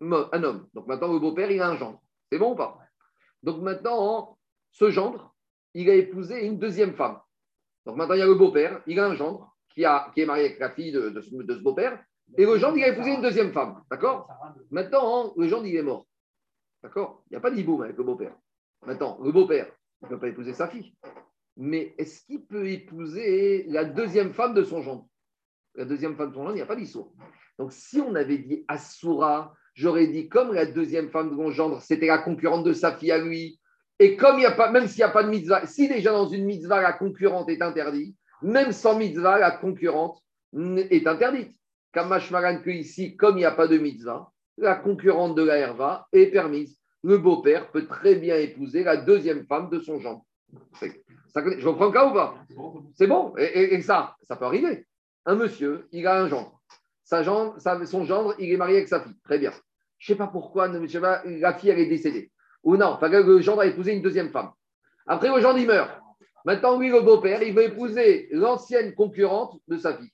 un homme. Donc maintenant, le beau-père, il a un gendre. C'est bon ou pas? Donc maintenant, ce gendre, il a épousé une deuxième femme. Donc maintenant, il y a le beau-père, il a un gendre qui, a, qui est marié avec la fille de, ce, beau-père. Et le gendre, il a épousé une deuxième femme. D'accord? Maintenant, le gendre, il est mort. D'accord? Il n'y a pas d'hiboum avec le beau-père. Maintenant, le beau-père, il ne peut pas épouser sa fille. Mais est-ce qu'il peut épouser la deuxième femme de son gendre? La deuxième femme de son gendre, il n'y a pas d'issour. Donc, si on avait dit Assoura, j'aurais dit, comme la deuxième femme de mon gendre, c'était la concurrente de sa fille à lui, et comme il y a pas, même s'il n'y a pas de mitzvah, si déjà dans une mitzvah, la concurrente est interdite, même sans mitzvah, la concurrente est interdite. Kamashmaran que ici, comme il n'y a pas de mitzvah, la concurrente de la herva est permise. Le beau-père peut très bien épouser la deuxième femme de son gendre. Je reprends le cas ou pas? C'est bon et, ça, ça peut arriver. Un monsieur, il a un gendre. Sa gendre son gendre, il est marié avec sa fille. Très bien. Je ne sais pas pourquoi, la fille, elle est décédée. Ou non, le gendre a épousé une deuxième femme. Après, le gendre, il meurt. Maintenant, lui, le beau-père, il veut épouser l'ancienne concurrente de sa fille.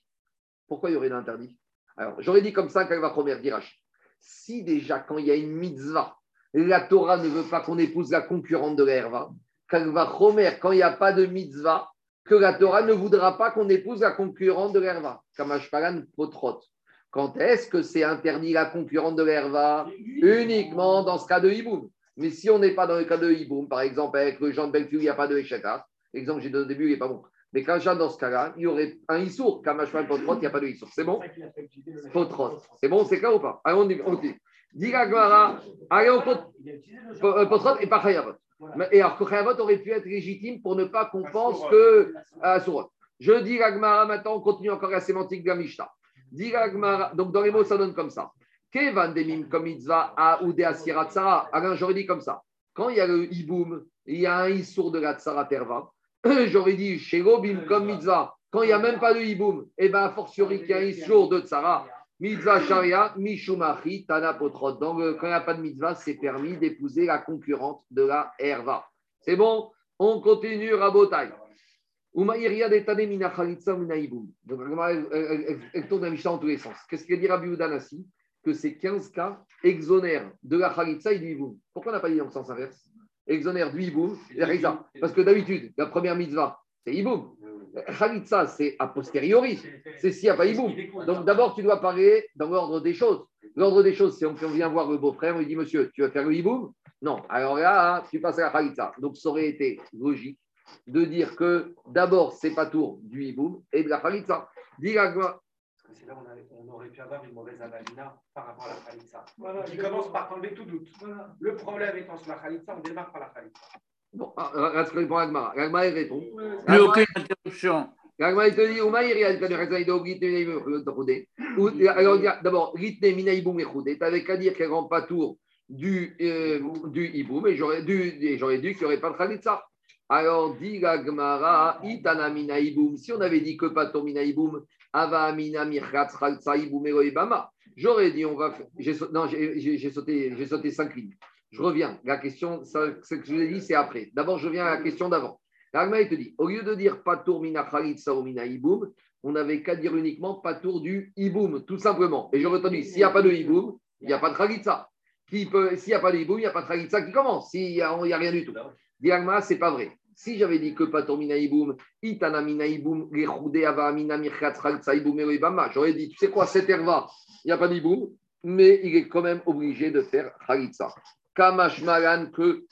Pourquoi il y aurait l'interdit Alors, j'aurais dit comme ça qu'elle va première dirage. Si déjà, quand il y a une mitzvah, la Torah ne veut pas qu'on épouse la concurrente de l'herva, quand quand il n'y a pas de mitzvah, que la Torah ne voudra pas qu'on épouse la concurrente de l'herva. Kamashpalan potrot. Quand est-ce que c'est interdit la concurrente de l'herva? Uniquement dans ce cas de hiboum. Mais si on n'est pas dans le cas de hiboum, par exemple avec le Jean de Belfiou, il n'y a pas de écheta. L'exemple que j'ai donné au début, il n'est pas bon. Mais quand j'ai dans ce cas-là, il y aurait un issour. Kamashwan potrot, il n'y a pas de issour. C'est bon? Potrot. C'est bon, c'est clair ou pas? Allez, on dit. Dit Agmara, allez, on. Potrot et pas Chayavot. Et alors que Chayavot aurait pu être légitime pour ne pas qu'on pense que. À Je dis Agmara, maintenant, on continue encore la sémantique de la Mishnah. Dit Agmara, donc dans les mots, ça donne comme ça. Kevan demim comme mitzvah a ou de. Alors j'aurais dit comme ça. Quand il y a le hiboum, il y a un issour de la tsara terva. (clears throat) J'aurais dit shego bim comme mitzvah. Quand il n'y a même pas de hiboum, et eh bien, a fortiori qu'il y a un issour de tsara. Mitzvah sharia, mishumachi, tana potrot. Donc, quand il n'y a pas de mitzvah, c'est permis d'épouser la concurrente de la herva. C'est bon? On continue, rabotai. Donc, elle tourne la Mishnah en tous les sens. Qu'est-ce qu'elle dit Rabbi Udanassi que ces 15 cas exonèrent de la Khalitsa et du Hiboum. Pourquoi on n'a pas dit dans sens inverse? Exonèrent du la Parce que d'habitude, la première mitzvah, c'est Hiboum. Khalitsa, c'est a posteriori. C'est s'il n'y a pas Hiboum. Donc d'abord, tu dois parler dans l'ordre des choses. L'ordre des choses, c'est on vient voir le beau-frère, on lui dit Monsieur, tu vas faire le Hiboum? Non. Alors là, tu passes à la Khalitsa. Donc ça aurait été logique de dire que d'abord, c'est pas tour du Hiboum et de la Khalitsa. Dis c'est là où on, aurait pu avoir une mauvaise avalina par rapport à la Khalitsa. Voilà, qui commence par enlever tout doute. Le problème étant sur la Khalitsa, on démarre par la Khalitsa. Bon, que répond Agmar. Agmar, il répond. Plus aucune interruption. Il te dit, Ouma, il y a Alors, d'abord, Ritne Minaïboum n'avais qu'à dire qu'elle ne rend pas tour du, euh, du Iboum, et j'aurais dû, dit qu'il n'y aurait pas de Khalitsa. Alors, dit Gagmara, Itana Minaïboum. Si on avait dit que pas ton Minaïboum, J'aurais dit, on va faire. Non, j'ai sauté, sauté cinq lignes. Je reviens. La question, ce que je vous ai dit, c'est après. D'abord, je reviens à la question d'avant. L'Agma, il te dit, au lieu de dire Patour mina khalitsa ou mina iboum, on n'avait qu'à dire uniquement Patour du iboum, tout simplement. Et j'aurais entendu, s'il n'y a pas de iboum, il n'y a pas de khalitsa. S'il n'y a pas de iboum, il n'y a pas de khalitsa qui commence. S'il n'y a, rien du tout. L'Agma, ce n'est pas vrai. Si j'avais dit que Patomina Iboum, Itana Mina Iboum, Ava Amina j'aurais dit, tu sais quoi, cet herva, il n'y a pas d'Iboum, mais il est quand même obligé de faire Khalitsa. Kamash Malan, que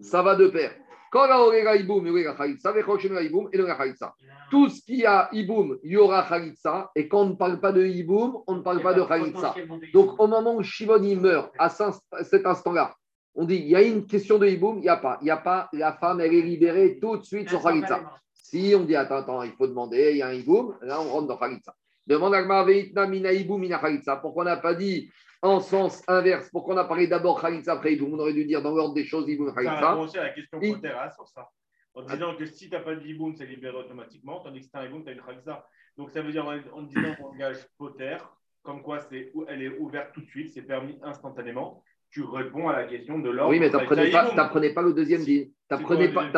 ça va de pair. Quand la Iboum, il y aura Khalitsa, Iboum, Khalitsa. Tout ce qui a Iboum, il y aura Khalitsa, et quand on ne parle pas de Iboum, on ne parle pas de Khalitsa. Donc au moment où Shimon meurt, à cet instant-là, on dit, il y a une question de hiboum, il n'y a pas. Il n'y a pas, la femme, elle est libérée tout de suite sur Khalitsa. Si on dit, attends, attends, il faut demander, il y a un hiboum, là, on rentre dans Khalitsa. Demande à mina hiboum, mina Khalitsa. Pourquoi on n'a pas dit en sens inverse Pourquoi on a parlé d'abord Khalitsa après hiboum On aurait dû dire dans l'ordre des choses hiboum, Khalitsa. Ça répond aussi à la question hein, sur ça. En disant que si tu n'as pas de hiboum, c'est libéré automatiquement, tandis que si tu as un hiboum, tu as une Khalitsa. Donc ça veut dire en disant qu'on engage poter, comme quoi c'est, elle est ouverte tout de suite, c'est permis instantanément tu réponds à la question de l'ordre. Oui, mais tu n'apprenais pas, le deuxième dit. T'apprenais pas,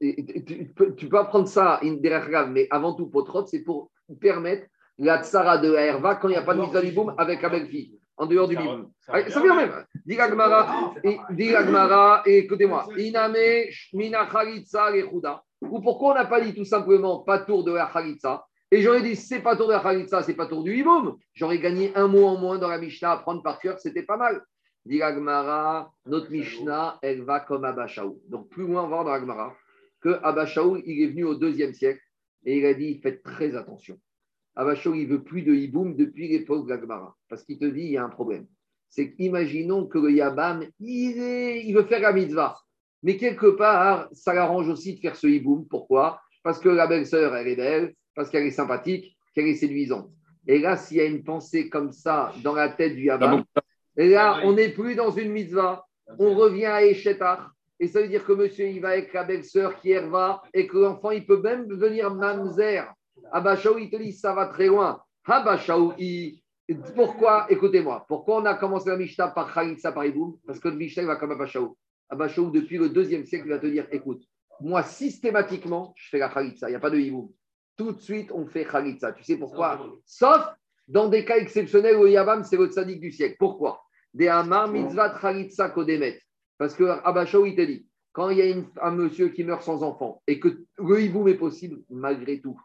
tu, peux, tu peux apprendre ça derrière mais avant tout, potrot, c'est pour permettre la tsara de Herva quand il n'y a pas de mise à boum avec la belle-fille, en dehors du biboum. Ça vient même. Dis Gmara, écoutez-moi. Iname, Mina Khalitsa, Ou pourquoi on n'a pas dit tout simplement pas tour de la Khalitsa et j'aurais dit, c'est pas tour de la Khalitsa, c'est pas tour du Hiboum. J'aurais gagné un mot en moins dans la Mishnah à prendre par cœur, c'était pas mal. Dit notre Mishnah, elle va comme Abashaou. Donc plus loin, on va voir dans Agmara que Abashaou, il est venu au deuxième siècle et il a dit faites très attention. Abashaou, il veut plus de hiboum depuis l'époque d'Agmara parce qu'il te dit il y a un problème. C'est qu'imaginons que le Yabam, il, il veut faire la mitzvah. Mais quelque part, ça l'arrange aussi de faire ce hiboum. Pourquoi? Parce que la belle-sœur, elle est belle, parce qu'elle est sympathique, qu'elle est séduisante. Et là, s'il y a une pensée comme ça dans la tête du Yabam, et là, on n'est plus dans une mitzvah, on revient à Eshetar. Et ça veut dire que monsieur, il va avec la belle-sœur qui est et que l'enfant, il peut même devenir mamzer. Abashaou, il te dit, ça va très loin. Abashaou, pourquoi, écoutez-moi, pourquoi on a commencé la Mishnah par Khalitsa par Iboum Parce que le Mishnah, il va comme Abashaou. Abashaou, depuis le deuxième siècle, il va te dire, écoute, moi, systématiquement, je fais la Khalitsa, il n'y a pas de Iboum. Tout de suite, on fait Khalitsa. Tu sais pourquoi? Sauf dans des cas exceptionnels où Yabam, c'est votre sadique du siècle. Pourquoi? Des Amar mitzvah tralitza kodemet. Parce que Abashaou, il te dit, quand il y a un monsieur qui meurt sans enfant et que le hiboum est possible, malgré tout,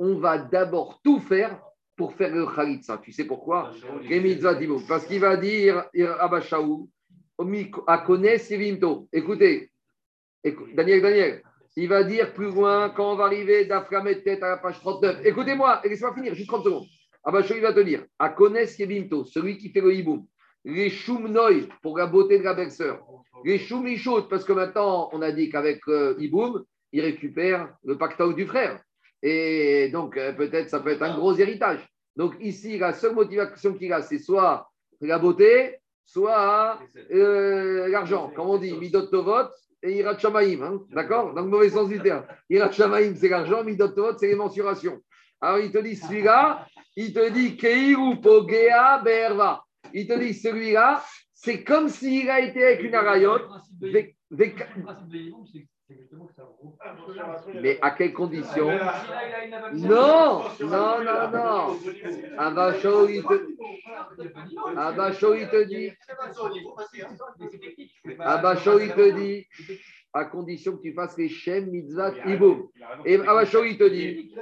on va d'abord tout faire pour faire le khalitsa. Tu sais pourquoi? Parce qu'il va dire, Abashaou, Akone Sivimto. Écoutez, Daniel, Daniel, il va dire plus loin, quand on va arriver d'Aframet tête à la page 39. Écoutez-moi, laissez-moi finir, juste 30 secondes. Ah bah, je vais te dire, à Kones Yebimto, celui qui fait le hiboum, Les Shumnoy, pour la beauté de la belle-sœur. Les Shumishot, parce que maintenant, on a dit qu'avec euh, Iboum, il récupère le pactole du frère. Et donc, euh, peut-être, ça peut être un gros héritage. Donc, ici, la seule motivation qu'il a, c'est soit la beauté, soit euh, l'argent. Comme on dit, Midot Tovot et Irat Shamaim. Hein, D'accord? Dans le mauvais sens du terme. Irat Shamaim, c'est l'argent, Midot Tovot, c'est les mensurations. Alors, il te dit celui-là, il te dit Keiru Pogea Berva. Il te dit celui-là, c'est comme s'il a été avec une arayote. Mais à quelles conditions Non, non, non, non. Abacho, il te, Abacho, il te dit. Abacho, il te dit. À condition que tu fasses les Shem, Mitzvah, Iboum. Et Abacho, il te dit.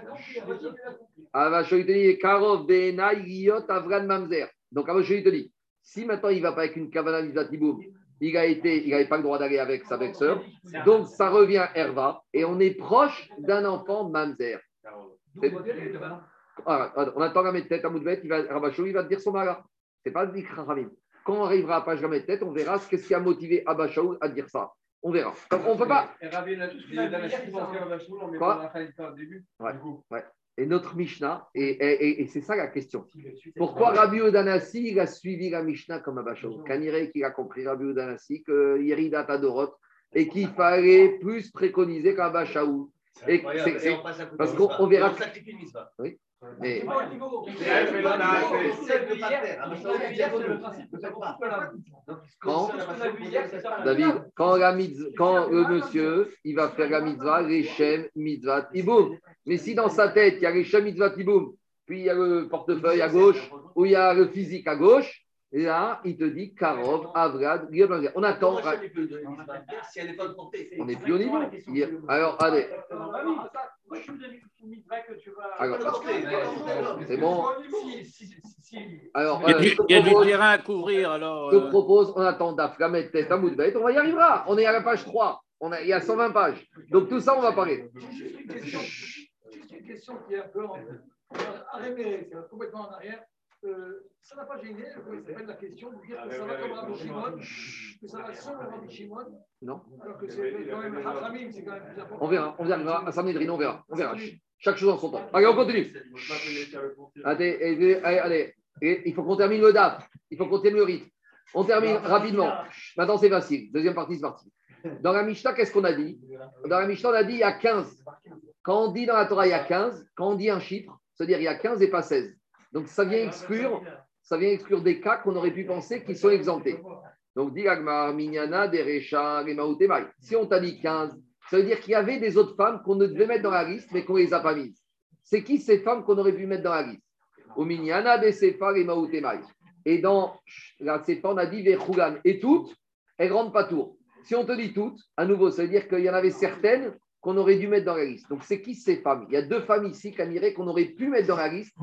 Abacho, il te dit. Karov, Beena, Yot, Avran, Mamzer. Donc Abacho, il te dit. Si maintenant il ne va pas avec une Kavana, Mitzvah, Iboum, il a été, il n'avait pas le droit d'aller avec sa belle-sœur. Donc ça revient Herva et on est proche d'un enfant mamzer. Ah, on attend la tête à Moudbet, il va, Rabachou, il va te dire son mara. C'est pas le Khamim. Quand on arrivera à page la tête, on verra ce qui a motivé Abachou à dire ça. On verra. on ne peut pas. Quoi ouais. Et notre Mishnah, et, c'est ça la question. Pourquoi Rabbi Odanassi il a suivi la Mishnah comme Abashon Kanire qu'il a compris Rabbi Odanassi que Yerida Tadorot et qu'il fallait plus préconiser qu'Abashaou. Et parce qu'on verra. Oui. Mais... Quand, David, quand, la quand le monsieur, il va faire la mitzvah, Rechem, mitzvah, tiboum. Mais si dans sa tête, il y a Rechem, mitzvah, tiboum, puis il y a le portefeuille à gauche, ou il y a le physique à gauche, là, il te dit Karov, Avrad, On attend. On n'est plus au niveau. Alors, allez. C'est bon. Alors, il y a, du, terrain à couvrir. Alors, je te propose, on attend d'Afgamet, Test, on va y arrivera. On est à la page 3. On a, il y a 120 pages. Donc, tout ça, on va parler. Une question qui est un peu en, complètement en arrière. Euh, ça n'a pas gêné, ça s'appelle la question, de dire que ça va comme Rabbi Shimon, que ça va seul Rabbi Shimon. Non. Alors que c'est quand même Hachamim, c'est quand même plus important. On verra, on verra, à Samedrin, on verra, on verra. Chaque chose en son temps. Allez, on continue. Allez, allez, allez. il faut qu'on termine le DAF, il faut qu'on termine le rite. On termine rapidement. Maintenant, c'est facile. Deuxième partie, c'est parti. Dans la Mishnah, qu'est-ce qu'on a dit? Dans la Mishnah, on a dit il y a 15. Quand on dit dans la Torah il y a 15, quand on dit un chiffre, c'est-à-dire il y a 15 et pas 16. Donc ça vient exclure, ça vient exclure des cas qu'on aurait pu penser qu'ils sont exemptés. Donc dit Minyana, Derecha, Si on t'a dit 15, ça veut dire qu'il y avait des autres femmes qu'on ne devait mettre dans la liste, mais qu'on ne les a pas mises. C'est qui ces femmes qu'on aurait pu mettre dans la liste? Au Minyana, de Sefa, et Et dans la Sefa, on a dit Vechugan. Et toutes, elles ne rentrent pas tour. Si on te dit toutes, à nouveau, ça veut dire qu'il y en avait certaines qu'on aurait dû mettre dans la liste. Donc, c'est qui ces femmes? Il y a deux femmes ici, Caniré, qu'on aurait pu mettre dans la liste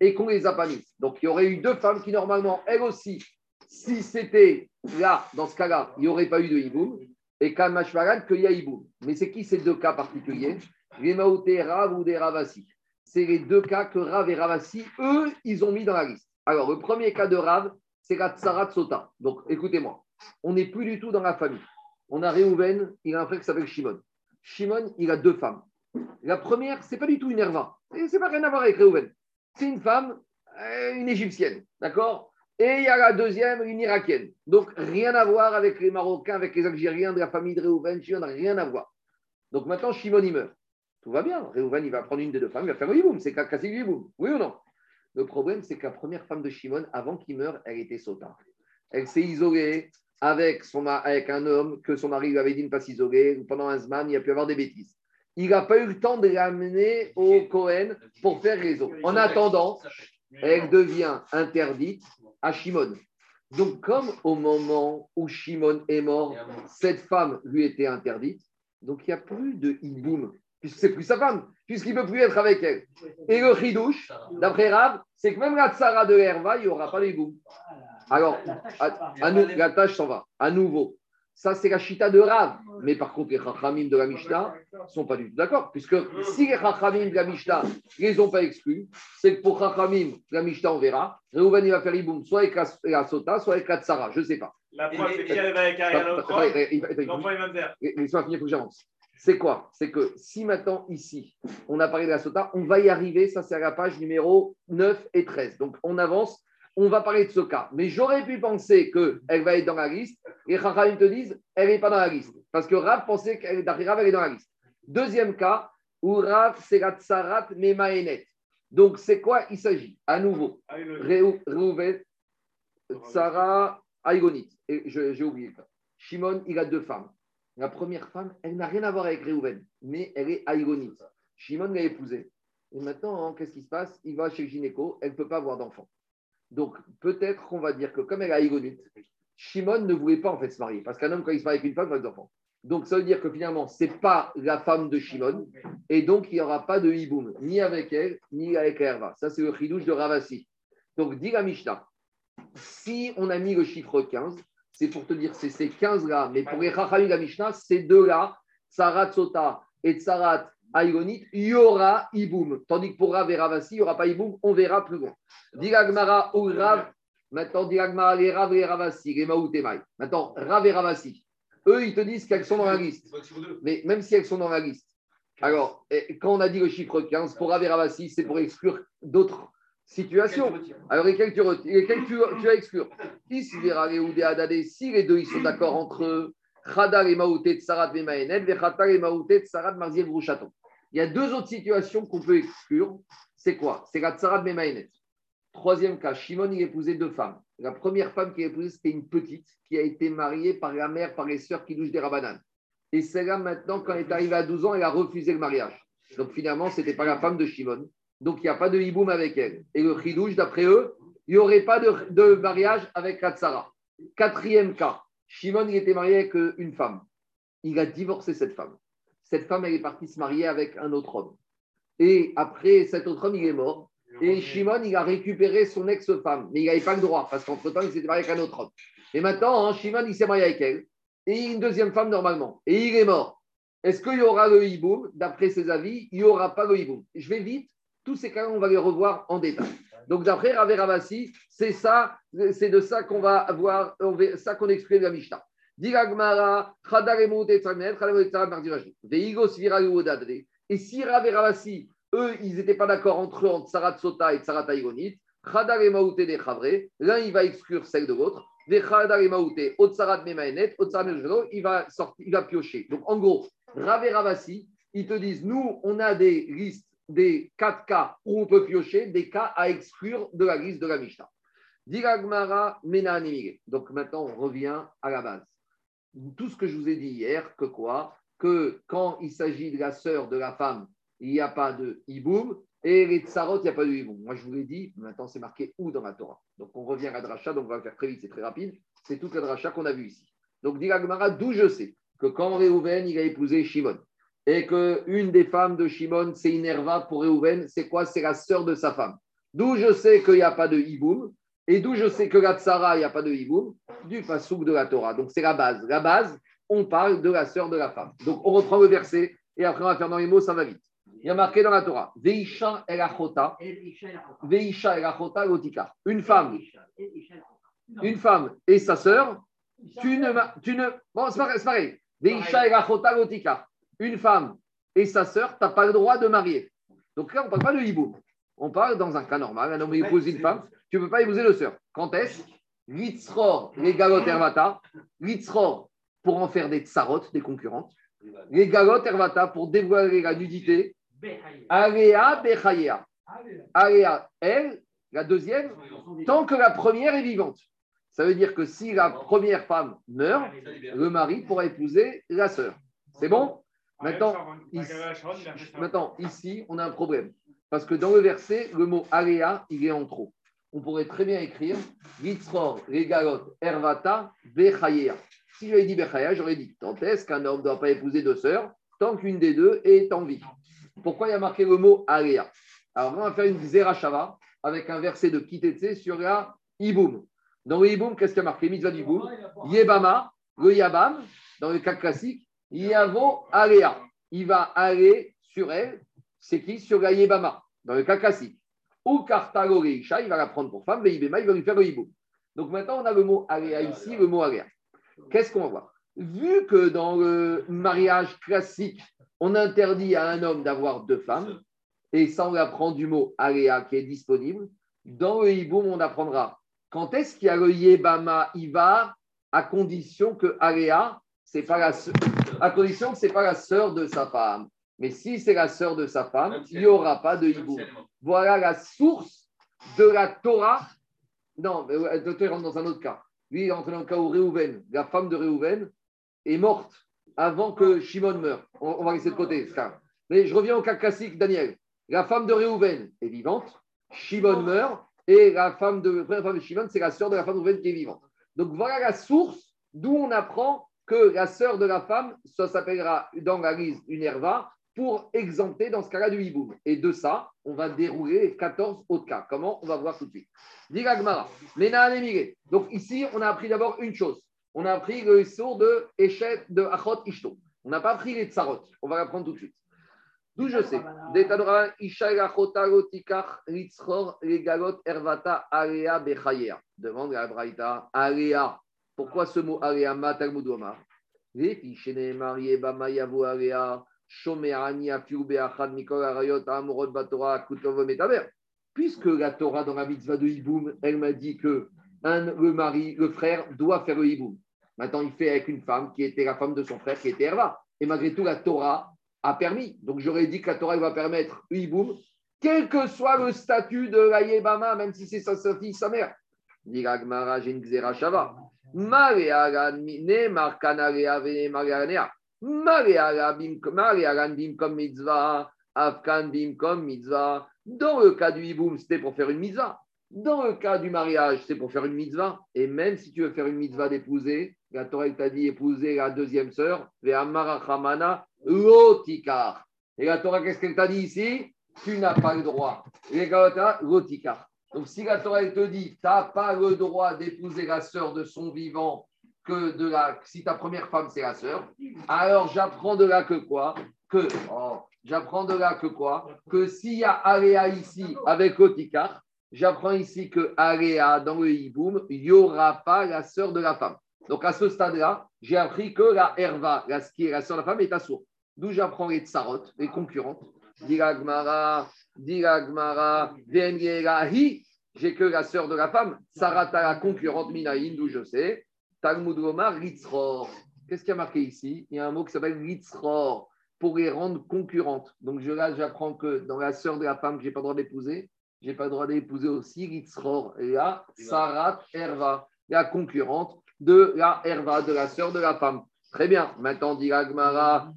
et qu'on ne les a pas mises. Donc, il y aurait eu deux femmes qui, normalement, elles aussi, si c'était là, dans ce cas-là, il n'y aurait pas eu de hiboum. Et Kamashvaran, qu'il y a hiboum. Mais c'est qui ces deux cas particuliers? Les Maouté Rav ou des Ravasi. C'est les deux cas que Rav et Ravasi, eux, ils ont mis dans la liste. Alors, le premier cas de Rav, c'est la Tsarat Sota. Donc, écoutez-moi, on n'est plus du tout dans la famille. On a Réhouven, il a un frère qui s'appelle Shimon. Shimon, il a deux femmes. La première, c'est pas du tout une Herva. C'est pas rien à voir avec Réhouven. C'est une femme, euh, une égyptienne. D'accord? Et il y a la deuxième, une irakienne. Donc, rien à voir avec les Marocains, avec les Algériens de la famille de Réhouven. Shimon, rien à voir. Donc maintenant, Shimon, il meurt. Tout va bien. Réhouven, il va prendre une des deux femmes, il va faire le hiboum. C'est le hiboum. Oui ou non? Le problème, c'est que la première femme de Shimon, avant qu'il meure, elle était sota. Elle s'est isolée, avec, son, avec un homme que son mari lui avait dit de ne pas s'isoler. Pendant un semaine, il a pu avoir des bêtises. Il n'a pas eu le temps de l'amener au Cohen pour faire réseau. En attendant, elle devient interdite à Shimon. Donc, comme au moment où Shimon est mort, cette femme lui était interdite, donc il n'y a plus de hiboum, puisque c'est plus sa femme, puisqu'il ne peut plus être avec elle. Et le chidouche, d'après Rav, c'est que même la tsara de Herva, il n'y aura pas d'hiboum. Alors, à, nous, la tâche s'en va. À nouveau, Ça, c'est la chita de Rav. Mais par contre, les Chachamim de la Mishnah ne sont pas du tout d'accord. Puisque si les Chachamim de la Mishnah ne les ont pas exclus, c'est que pour Chachamim, la Mishnah, on verra. Reuven, il va faire Iboum, soit avec la Sota, soit avec la Tsara. Je ne sais pas. La preuve, c'est qu'il arrive avec L'enfant, il va me faire. Laisse-moi finir, il faut que j'avance. C'est quoi? C'est que si maintenant, ici, on a parlé de la Sota, on va y arriver. Ça, c'est à la page numéro 9 et 13. Donc, on avance on va parler de ce cas. Mais j'aurais pu penser qu'elle va être dans la liste. Et Chachamim te disent, elle n'est pas dans la liste. Parce que Rav pensait qu'elle Rav, elle est dans la liste. Deuxième cas, où Rav, c'est la tsarat memaenet. Donc, c'est quoi il s'agit? À nouveau, Reuven, Tsara, Aïgonit. Et j'ai oublié. Shimon, il a deux femmes. La première femme, elle n'a rien à voir avec Reuven, mais elle est Aïgonite. Shimon l'a épousée. Et maintenant, hein, qu'est-ce qui se passe? Il va chez le gynéco, elle ne peut pas avoir d'enfant. Donc, peut-être qu'on va dire que comme elle a Igonite, Shimon ne voulait pas en fait se marier. Parce qu'un homme, quand il se marie avec une femme, il a des enfants. Donc, ça veut dire que finalement, ce n'est pas la femme de Shimon. Et donc, il n'y aura pas de hiboum, ni avec elle, ni avec Herva. Ça, c'est le chidouche de Ravasi. Donc, dit la Mishnah, si on a mis le chiffre 15, c'est pour te dire c'est ces 15-là. Mais pour les Chachamim la Mishnah, ces deux-là, Tsarat Sota et Tsarat Aïgonite, il y aura Iboum. Tandis que pour Rav et Ravasi, il n'y aura pas Iboum, on verra plus loin. Diragmara ou Rav, maintenant Diragmara, les Rav et Ravasi, les Maoutemai. Maintenant, Rav et Ravasi, eux, ils te disent qu'elles sont dans la liste. Mais même si elles sont dans la liste, alors, quand on a dit le chiffre 15, pour Rav et c'est pour exclure d'autres situations. Alors, lesquelles tu, lesquelles tu, tu vas exclure Si les deux ils sont d'accord entre eux, Khadar et Maouté de Sarat Vemaenet, Vechatar et Maouté de Sarat Marziel Rouchaton. Il y a deux autres situations qu'on peut exclure. C'est quoi? C'est la Tsarat Memaenet. Troisième cas, Shimon, il épousait deux femmes. La première femme qu'il a épousée, c'était une petite qui a été mariée par la mère, par les sœurs qui des rabananes. Et celle-là, maintenant, quand elle est arrivée à 12 ans, elle a refusé le mariage. Donc finalement, ce n'était pas la femme de Shimon. Donc il n'y a pas de hiboum avec elle. Et le chidouche, d'après eux, il n'y aurait pas de, mariage avec la Tsara. Quatrième cas, Shimon, il était marié avec une femme. Il a divorcé cette femme cette femme, elle est partie se marier avec un autre homme. Et après, cet autre homme, il est mort. Et Shimon, il a récupéré son ex-femme. Mais il n'avait pas le droit, parce qu'entre-temps, il s'était marié avec un autre homme. Et maintenant, hein, Shimon, il s'est marié avec elle. Et une deuxième femme, normalement. Et il est mort. Est-ce qu'il y aura le hiboum? D'après ses avis, il n'y aura pas le hiboum. Je vais vite. Tous ces cas, on va les revoir en détail. Donc, d'après Ravé Ravassi, c'est ça, c'est de ça qu'on va avoir, ça qu'on explique la Mishnah. Et si Rav et Ravasi, eux, ils n'étaient pas d'accord entre eux, entre Sarat Sota et Sarat Aïgonite, Khadar et des Chavre, l'un il va exclure celle de l'autre, des Khadar et Maouté, Otsarat Memaenet, Otsarat il va sortir, il va piocher. Donc en gros, Rav ils te disent, nous, on a des listes, des 4 cas où on peut piocher, des cas à exclure de la liste de la Mishnah. Donc maintenant, on revient à la base tout ce que je vous ai dit hier, que quoi? Que quand il s'agit de la sœur de la femme, il n'y a pas de hiboum, et les tsarot, il n'y a pas de hiboum. Moi, je vous l'ai dit, maintenant c'est marqué où dans la Torah? Donc on revient à la dracha, donc on va faire très vite, c'est très rapide. C'est toute la dracha qu'on a vue ici. Donc, dit d'où je sais que quand Réhouven, il a épousé Shimon, et qu'une des femmes de Shimon, c'est Inerva pour Réhouven, c'est quoi? C'est la sœur de sa femme. D'où je sais qu'il n'y a pas de hiboum, et d'où je sais que la tsara, il n'y a pas de hiboum Du pasouk de la Torah. Donc c'est la base. La base, on parle de la sœur de la femme. Donc on reprend le verset et après on va faire dans les mots, ça va vite. Il y a marqué dans la Torah Veisha el achota, Veisha el achota lotika. Une femme, une femme et sa sœur, tu ne. Tu ne bon, c'est pareil. Veisha el achota lotika. Une femme et sa sœur, tu n'as pas le droit de marier. Donc là, on ne parle pas de hiboum. On parle dans un cas normal. Un homme épouse une femme tu ne peux pas épouser le sœur. Quand est-ce? Litzror, les galot ervata. Litzror, pour en faire des tsarot, des concurrentes. Les galot ervata, pour dévoiler la nudité. Alea bechayea. Alea, elle, la deuxième, tant que la première est vivante. Ça veut dire que si la première femme meurt, le mari pourra épouser la sœur. C'est bon? Maintenant ici, maintenant, ici, on a un problème. Parce que dans le verset, le mot Alea, il est en trop on pourrait très bien écrire Yitzror, Regalot, Ervata, Bechayea. Si j'avais dit Bechaya, j'aurais dit tant est-ce qu'un homme ne doit pas épouser deux sœurs tant qu'une des deux est en vie Pourquoi il y a marqué le mot Alea Alors, on va faire une Zerachava avec un verset de Kitetse sur la Iboum. Dans le Iboum, qu'est-ce qu'il y a marqué? Mitzvah d'Iboum Yebama, Le Yabam, dans le cas classique, Yavo Alea. Il va aller sur elle. C'est qui? Sur la Yebama, dans le cas classique. Ou Kartalo il va la prendre pour femme, mais il va lui faire le hibou. Donc maintenant, on a le mot Alea ici, le mot Alea. Qu'est-ce qu'on va voir? Vu que dans le mariage classique, on interdit à un homme d'avoir deux femmes, et ça, on apprend du mot Alea qui est disponible, dans le hiboum, on apprendra quand est-ce qu'il y a le Yebama Ivar à condition que Alea, c'est pas la à condition que ce n'est pas la sœur de sa femme. Mais si c'est la sœur de sa femme, il n'y aura pas de hibou. Voilà la source de la Torah. Non, le docteur rentre dans un autre cas. Lui, il est entré dans le cas où Réhouven, la femme de Réhouven, est morte avant que Shimon meure. On, va laisser de côté Mais je reviens au cas classique, Daniel. La femme de Réhouven est vivante, Shimon meurt, et la femme de, la femme de Shimon, c'est la sœur de la femme de Réhouven qui est vivante. Donc voilà la source d'où on apprend que la sœur de la femme, ça s'appellera dans la une herva pour exempter dans ce cas-là du hiboum. Et de ça, on va dérouler 14 autres cas. Comment On va voir tout de suite. Diragmara, Donc ici, on a appris d'abord une chose. On a appris le sort de Echet de Achot Ishto. On n'a pas appris les tsarot. On va l'apprendre tout de suite. D'où je sais. Ervata Demande à Braïta Alea pourquoi ce mot Alea Talmud Omar? Puisque la Torah dans la mitzvah de Hiboum, elle m'a dit que le mari, le frère, doit faire le Hiboum. Maintenant, il fait avec une femme qui était la femme de son frère, qui était Herva. Et malgré tout, la Torah a permis. Donc, j'aurais dit que la Torah va permettre le Hiboum, quel que soit le statut de la Yébama, même si c'est sa, fille, sa mère. Dans le cas du hiboum, c'était pour faire une mitzvah. Dans le cas du mariage, c'est pour faire une mitzvah. Et même si tu veux faire une mitzvah d'épouser, la Torah t'a dit épouser la deuxième sœur, Et la Torah, qu'est-ce qu'elle t'a dit ici? Tu n'as pas le droit. Donc, si la Torah te dit, tu n'as pas le droit d'épouser la sœur de son vivant, que de la, si ta première femme c'est la sœur, alors j'apprends de là que quoi Que, oh, j'apprends de là que quoi Que s'il y a Aléa ici avec Otikar, j'apprends ici que Aléa dans le Hiboum, il n'y aura pas la sœur de la femme. Donc à ce stade-là, j'ai appris que la Herva, la, qui est la sœur de la femme, est assourde. D'où j'apprends les tsarot, les concurrentes. Diragmara, Diragmara, j'ai que la sœur de la femme, Sarata, la concurrente Minaïn, d'où je sais. Talmud Gomar, Ritzror. Qu'est-ce qui a marqué ici? Il y a un mot qui s'appelle Ritzror, pour les rendre concurrentes. Donc je, là, j'apprends que dans la sœur de la femme que je n'ai pas le droit d'épouser, je n'ai pas le droit d'épouser aussi Ritzror. Et là, Sarat Herva, la concurrente de la Herva, de la sœur de la femme. Très bien. Maintenant, dit Agmara,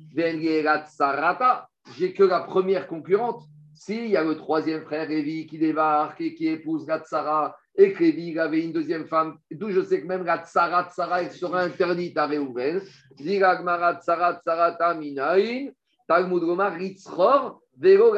Sarata. J'ai que la première concurrente. S'il y a le troisième frère Lévi qui débarque et qui épouse la Tsara, et que Lévi avait une deuxième femme, d'où je sais que même la Tsara Tsara elle sera interdite à Réhouven. Tsara Tsara Taminaïn, Talmud Gomar Ritzror, Vero.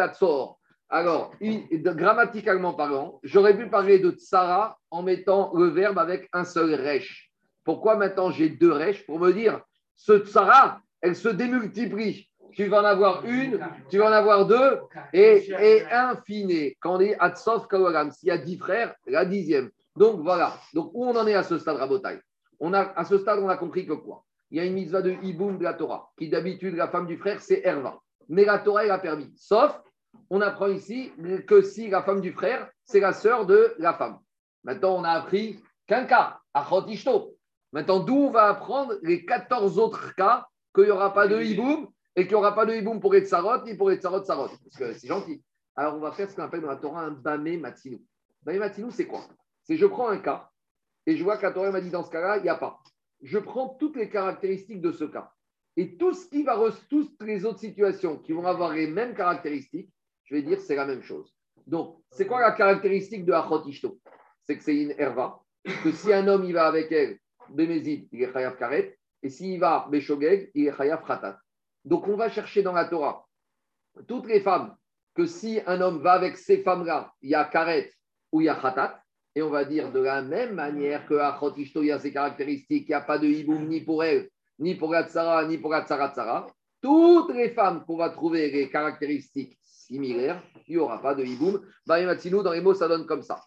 Alors, grammaticalement parlant, j'aurais pu parler de Tsara en mettant le verbe avec un seul resh. Pourquoi maintenant j'ai deux resh? Pour me dire, ce Tsara, elle se démultiplie tu vas en avoir une, tu vas en avoir deux, et, et infini. Quand on est Atsof Kawagam, s'il y a dix frères, la dixième. Donc voilà. Donc où on en est à ce stade, Rabotai? On a, À ce stade, on a compris que quoi? Il y a une mitzvah de Iboum de la Torah, qui d'habitude, la femme du frère, c'est Herva. Mais la Torah, elle a permis. Sauf, on apprend ici que si la femme du frère, c'est la sœur de la femme. Maintenant, on a appris qu'un cas, Achot Ishto. Maintenant, d'où on va apprendre les 14 autres cas qu'il n'y aura pas de Iboum? Et qu'il n'y aura pas de hiboum pour Etzarot ni pour Etzarot Sarot. Parce que c'est gentil. Alors, on va faire ce qu'on appelle dans la Torah un Bamé Matinou. Bamé Matinou, c'est quoi? C'est je prends un cas et je vois que la Torah m'a dit dans ce cas-là, il n'y a pas. Je prends toutes les caractéristiques de ce cas. Et tout ce qui va, toutes les autres situations qui vont avoir les mêmes caractéristiques, je vais dire c'est la même chose. Donc, c'est quoi la caractéristique de Achot Ishto? C'est que c'est une herva, que si un homme il va avec elle, Bémézid, il est Chayav Karet, et s'il va Béchogeg, il est Chayav Khatat. Donc, on va chercher dans la Torah toutes les femmes que si un homme va avec ces femmes-là, il y a karet ou il y a khatat. Et on va dire de la même manière que Achot Ishto, il y a ses caractéristiques, il n'y a pas de hiboum ni pour elle, ni pour la tsara, ni pour la tsara tsara. Toutes les femmes qu'on va trouver les caractéristiques similaires, il n'y aura pas de hiboum. dans les mots, ça donne comme ça.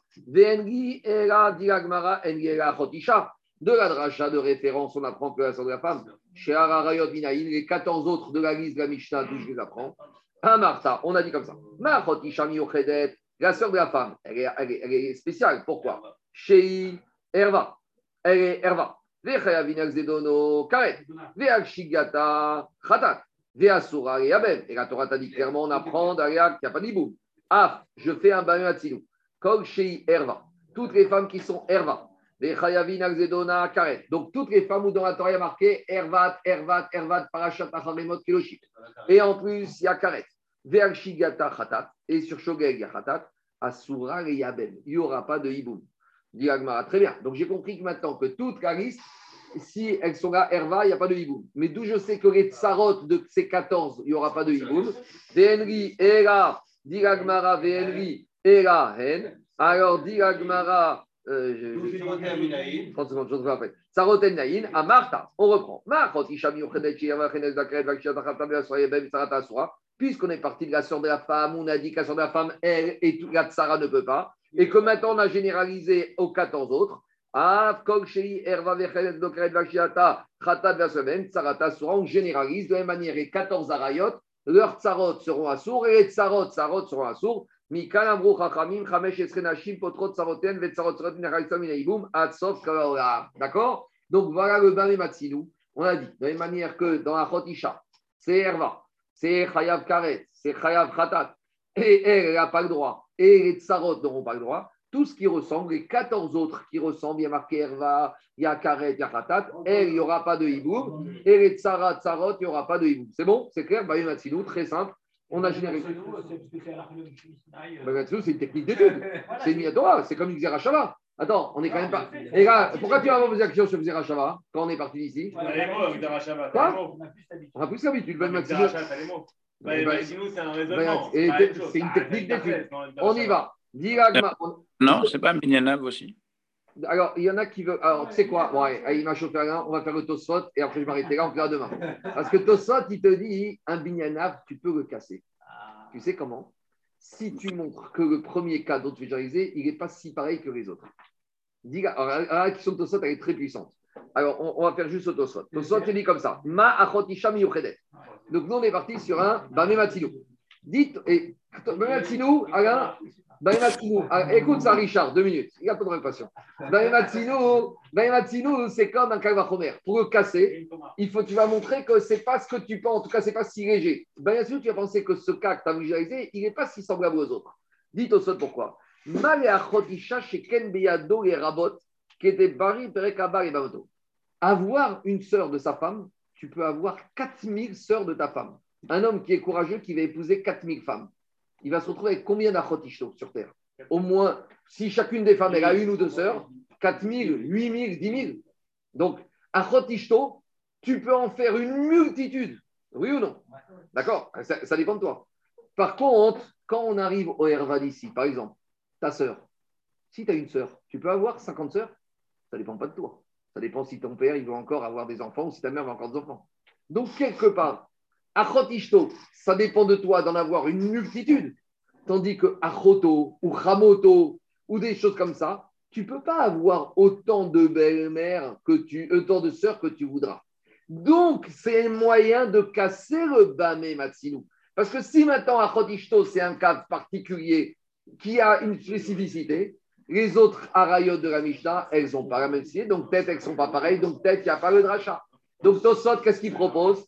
De la dracha de référence, on apprend que la sœur de la femme. Chez Ararayot Binaïn, les 14 autres de la liste de la Mishnah, d'où je les apprends. Un Martha, on a dit comme ça. Ma chotisha miochedet. La sœur de la femme, elle est, elle est, elle est spéciale. Pourquoi? Chez Erva. Elle est Erva. Zedono Karet. Veakshigata Khatat. Veasura et Abel. Et la Torah t'a dit clairement, on apprend derrière qu'il n'y a pas d'ibou. Ah, je fais un bain à Tzilou. Kol Shei Erva. Toutes les femmes qui sont Donc, toutes les femmes où dans la Torah il y a marqué Ervat, Ervat, Ervat, Parashat, Acharemot, Kiloshit. Et en plus, il y a Karet. Khatat. Et sur Shogeg, il y a Khatat. Yabel. Il n'y aura pas de hiboum. Dit Très bien. Donc, j'ai compris que maintenant que toutes la si elles sont là, il n'y a pas de hiboum. Mais d'où je sais que les tsarot de ces 14, il n'y aura pas de hiboum? Ve'enri, Era, dit Agmara, Ve'enri, Era, Hen. Alors, dit Euh, je, 30 secondes, je vous après. Saroten Naïn, à Martha, on reprend. Puisqu'on est parti de la sœur de la femme, on a dit que la sœur de la femme, elle et toute la tsara ne peut pas, et que maintenant on a généralisé aux 14 autres. On généralise de la même manière les 14 arayot, leurs tsarot seront assourds et les tsarot, tsarot seront assourds. D'accord? Donc voilà le bain Matsinou. On a dit, de la même manière que dans la Chotisha, c'est Erva, c'est Chayav Karet, c'est Chayav Khatat, et elle n'a pas le droit, et les Tsarot n'auront pas le droit. Tout ce qui ressemble, les 14 autres qui ressemblent, il y a marqué Erva, il y a il Khatat, elle, il n'y aura pas de Hiboum, et les Tsarot, il n'y aura pas de Hiboum. C'est bon? C'est clair? Bain Matsinou, très simple. On a généré. C'est une technique d'étude. (laughs) C'est une c'est comme une Xerashava. Attends, on est quand même pas. Pourquoi tu vas avoir vos actions sur Xerashava quand on est parti d'ici On a plus l'habitude. Ben c'est un raisonnement. C'est une technique d'étude. On y va. Non, c'est pas un Minyanav aussi. Alors, il y en a qui veulent. Alors, tu sais quoi? Ouais, Il m'a chauffé un, on va faire le et après je m'arrêterai là, on verra demain. Parce que Tosfot, il te dit un binyanav, tu peux le casser. Tu sais comment? Si tu montres que le premier cas dont tu il n'est pas si pareil que les autres. Alors, la question de Tosfot, elle est très puissante. Alors, on, va faire juste le Tosfot. Tosfot, il dit comme ça Ma achotisham Donc, nous, on est parti sur un Bamé Dites, et Bamé Alain, ah, écoute ça, Richard, deux minutes. Il a pas de réparation. c'est comme un calvachomer. Pour le casser, il faut, tu vas montrer que c'est pas ce que tu penses. En tout cas, c'est pas si léger. tu vas penser que ce cas que tu as visualisé, il n'est pas si semblable aux autres. Dites au sol pourquoi. Avoir une sœur de sa femme, tu peux avoir 4000 sœurs de ta femme. Un homme qui est courageux, qui va épouser 4000 femmes il va se retrouver avec combien d'achotishto sur Terre? Au moins, si chacune des femmes elle a une ou deux sœurs, 4 000, 8 000, 10 000. Donc, achotishto, tu peux en faire une multitude. Oui ou non? D'accord? Ça, dépend de toi. Par contre, quand on arrive au Herva d'ici, par exemple, ta sœur, si tu as une sœur, tu peux avoir 50 sœurs? Ça ne dépend pas de toi. Ça dépend si ton père il veut encore avoir des enfants ou si ta mère veut encore des enfants. Donc, quelque part, Achotishto, ça dépend de toi d'en avoir une multitude. Tandis que Achoto ou Ramoto ou des choses comme ça, tu peux pas avoir autant de belles-mères que tu, autant de sœurs que tu voudras. Donc, c'est un moyen de casser le Bamé Matsinou. Parce que si maintenant Achotishto, c'est un cas particulier qui a une spécificité, les autres arayot de la Mishnah, elles n'ont pas la même donc peut-être elles ne sont pas pareilles, donc peut-être qu'il n'y a pas le dracha. Donc Tosot, qu'est-ce qu'il propose?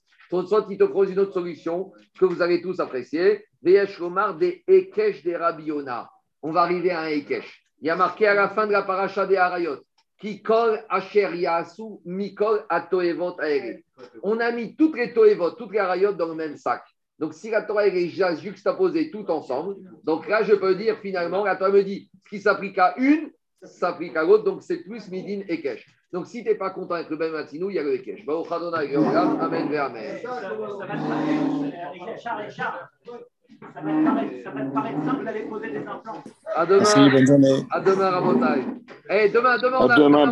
Soit il te propose une autre solution que vous allez tous apprécier. Veyesh des Ekesh des Rabiona. On va arriver à un Ekesh. Il y a marqué à la fin de la paracha des Harayot. Qui kol asher yasu mikol atoevot aere. On a mis toutes les toevot, toutes les Harayot dans le même sac. Donc, si la Torah est juxtaposée tout ensemble, donc là, je peux dire finalement, la Torah me dit ce qui s'applique à une, s'applique à l'autre, donc c'est plus midin et kesh. Donc, si tu n'es pas content avec le Ben Matinou, il y a le Ekech. (laughs) Amen, Amen. Ça va te paraître, ça va te paraître simple d'aller poser des implants. À demain. Merci, bonne journée. À demain, Rabotai. Eh, demain, demain, on À a- demain,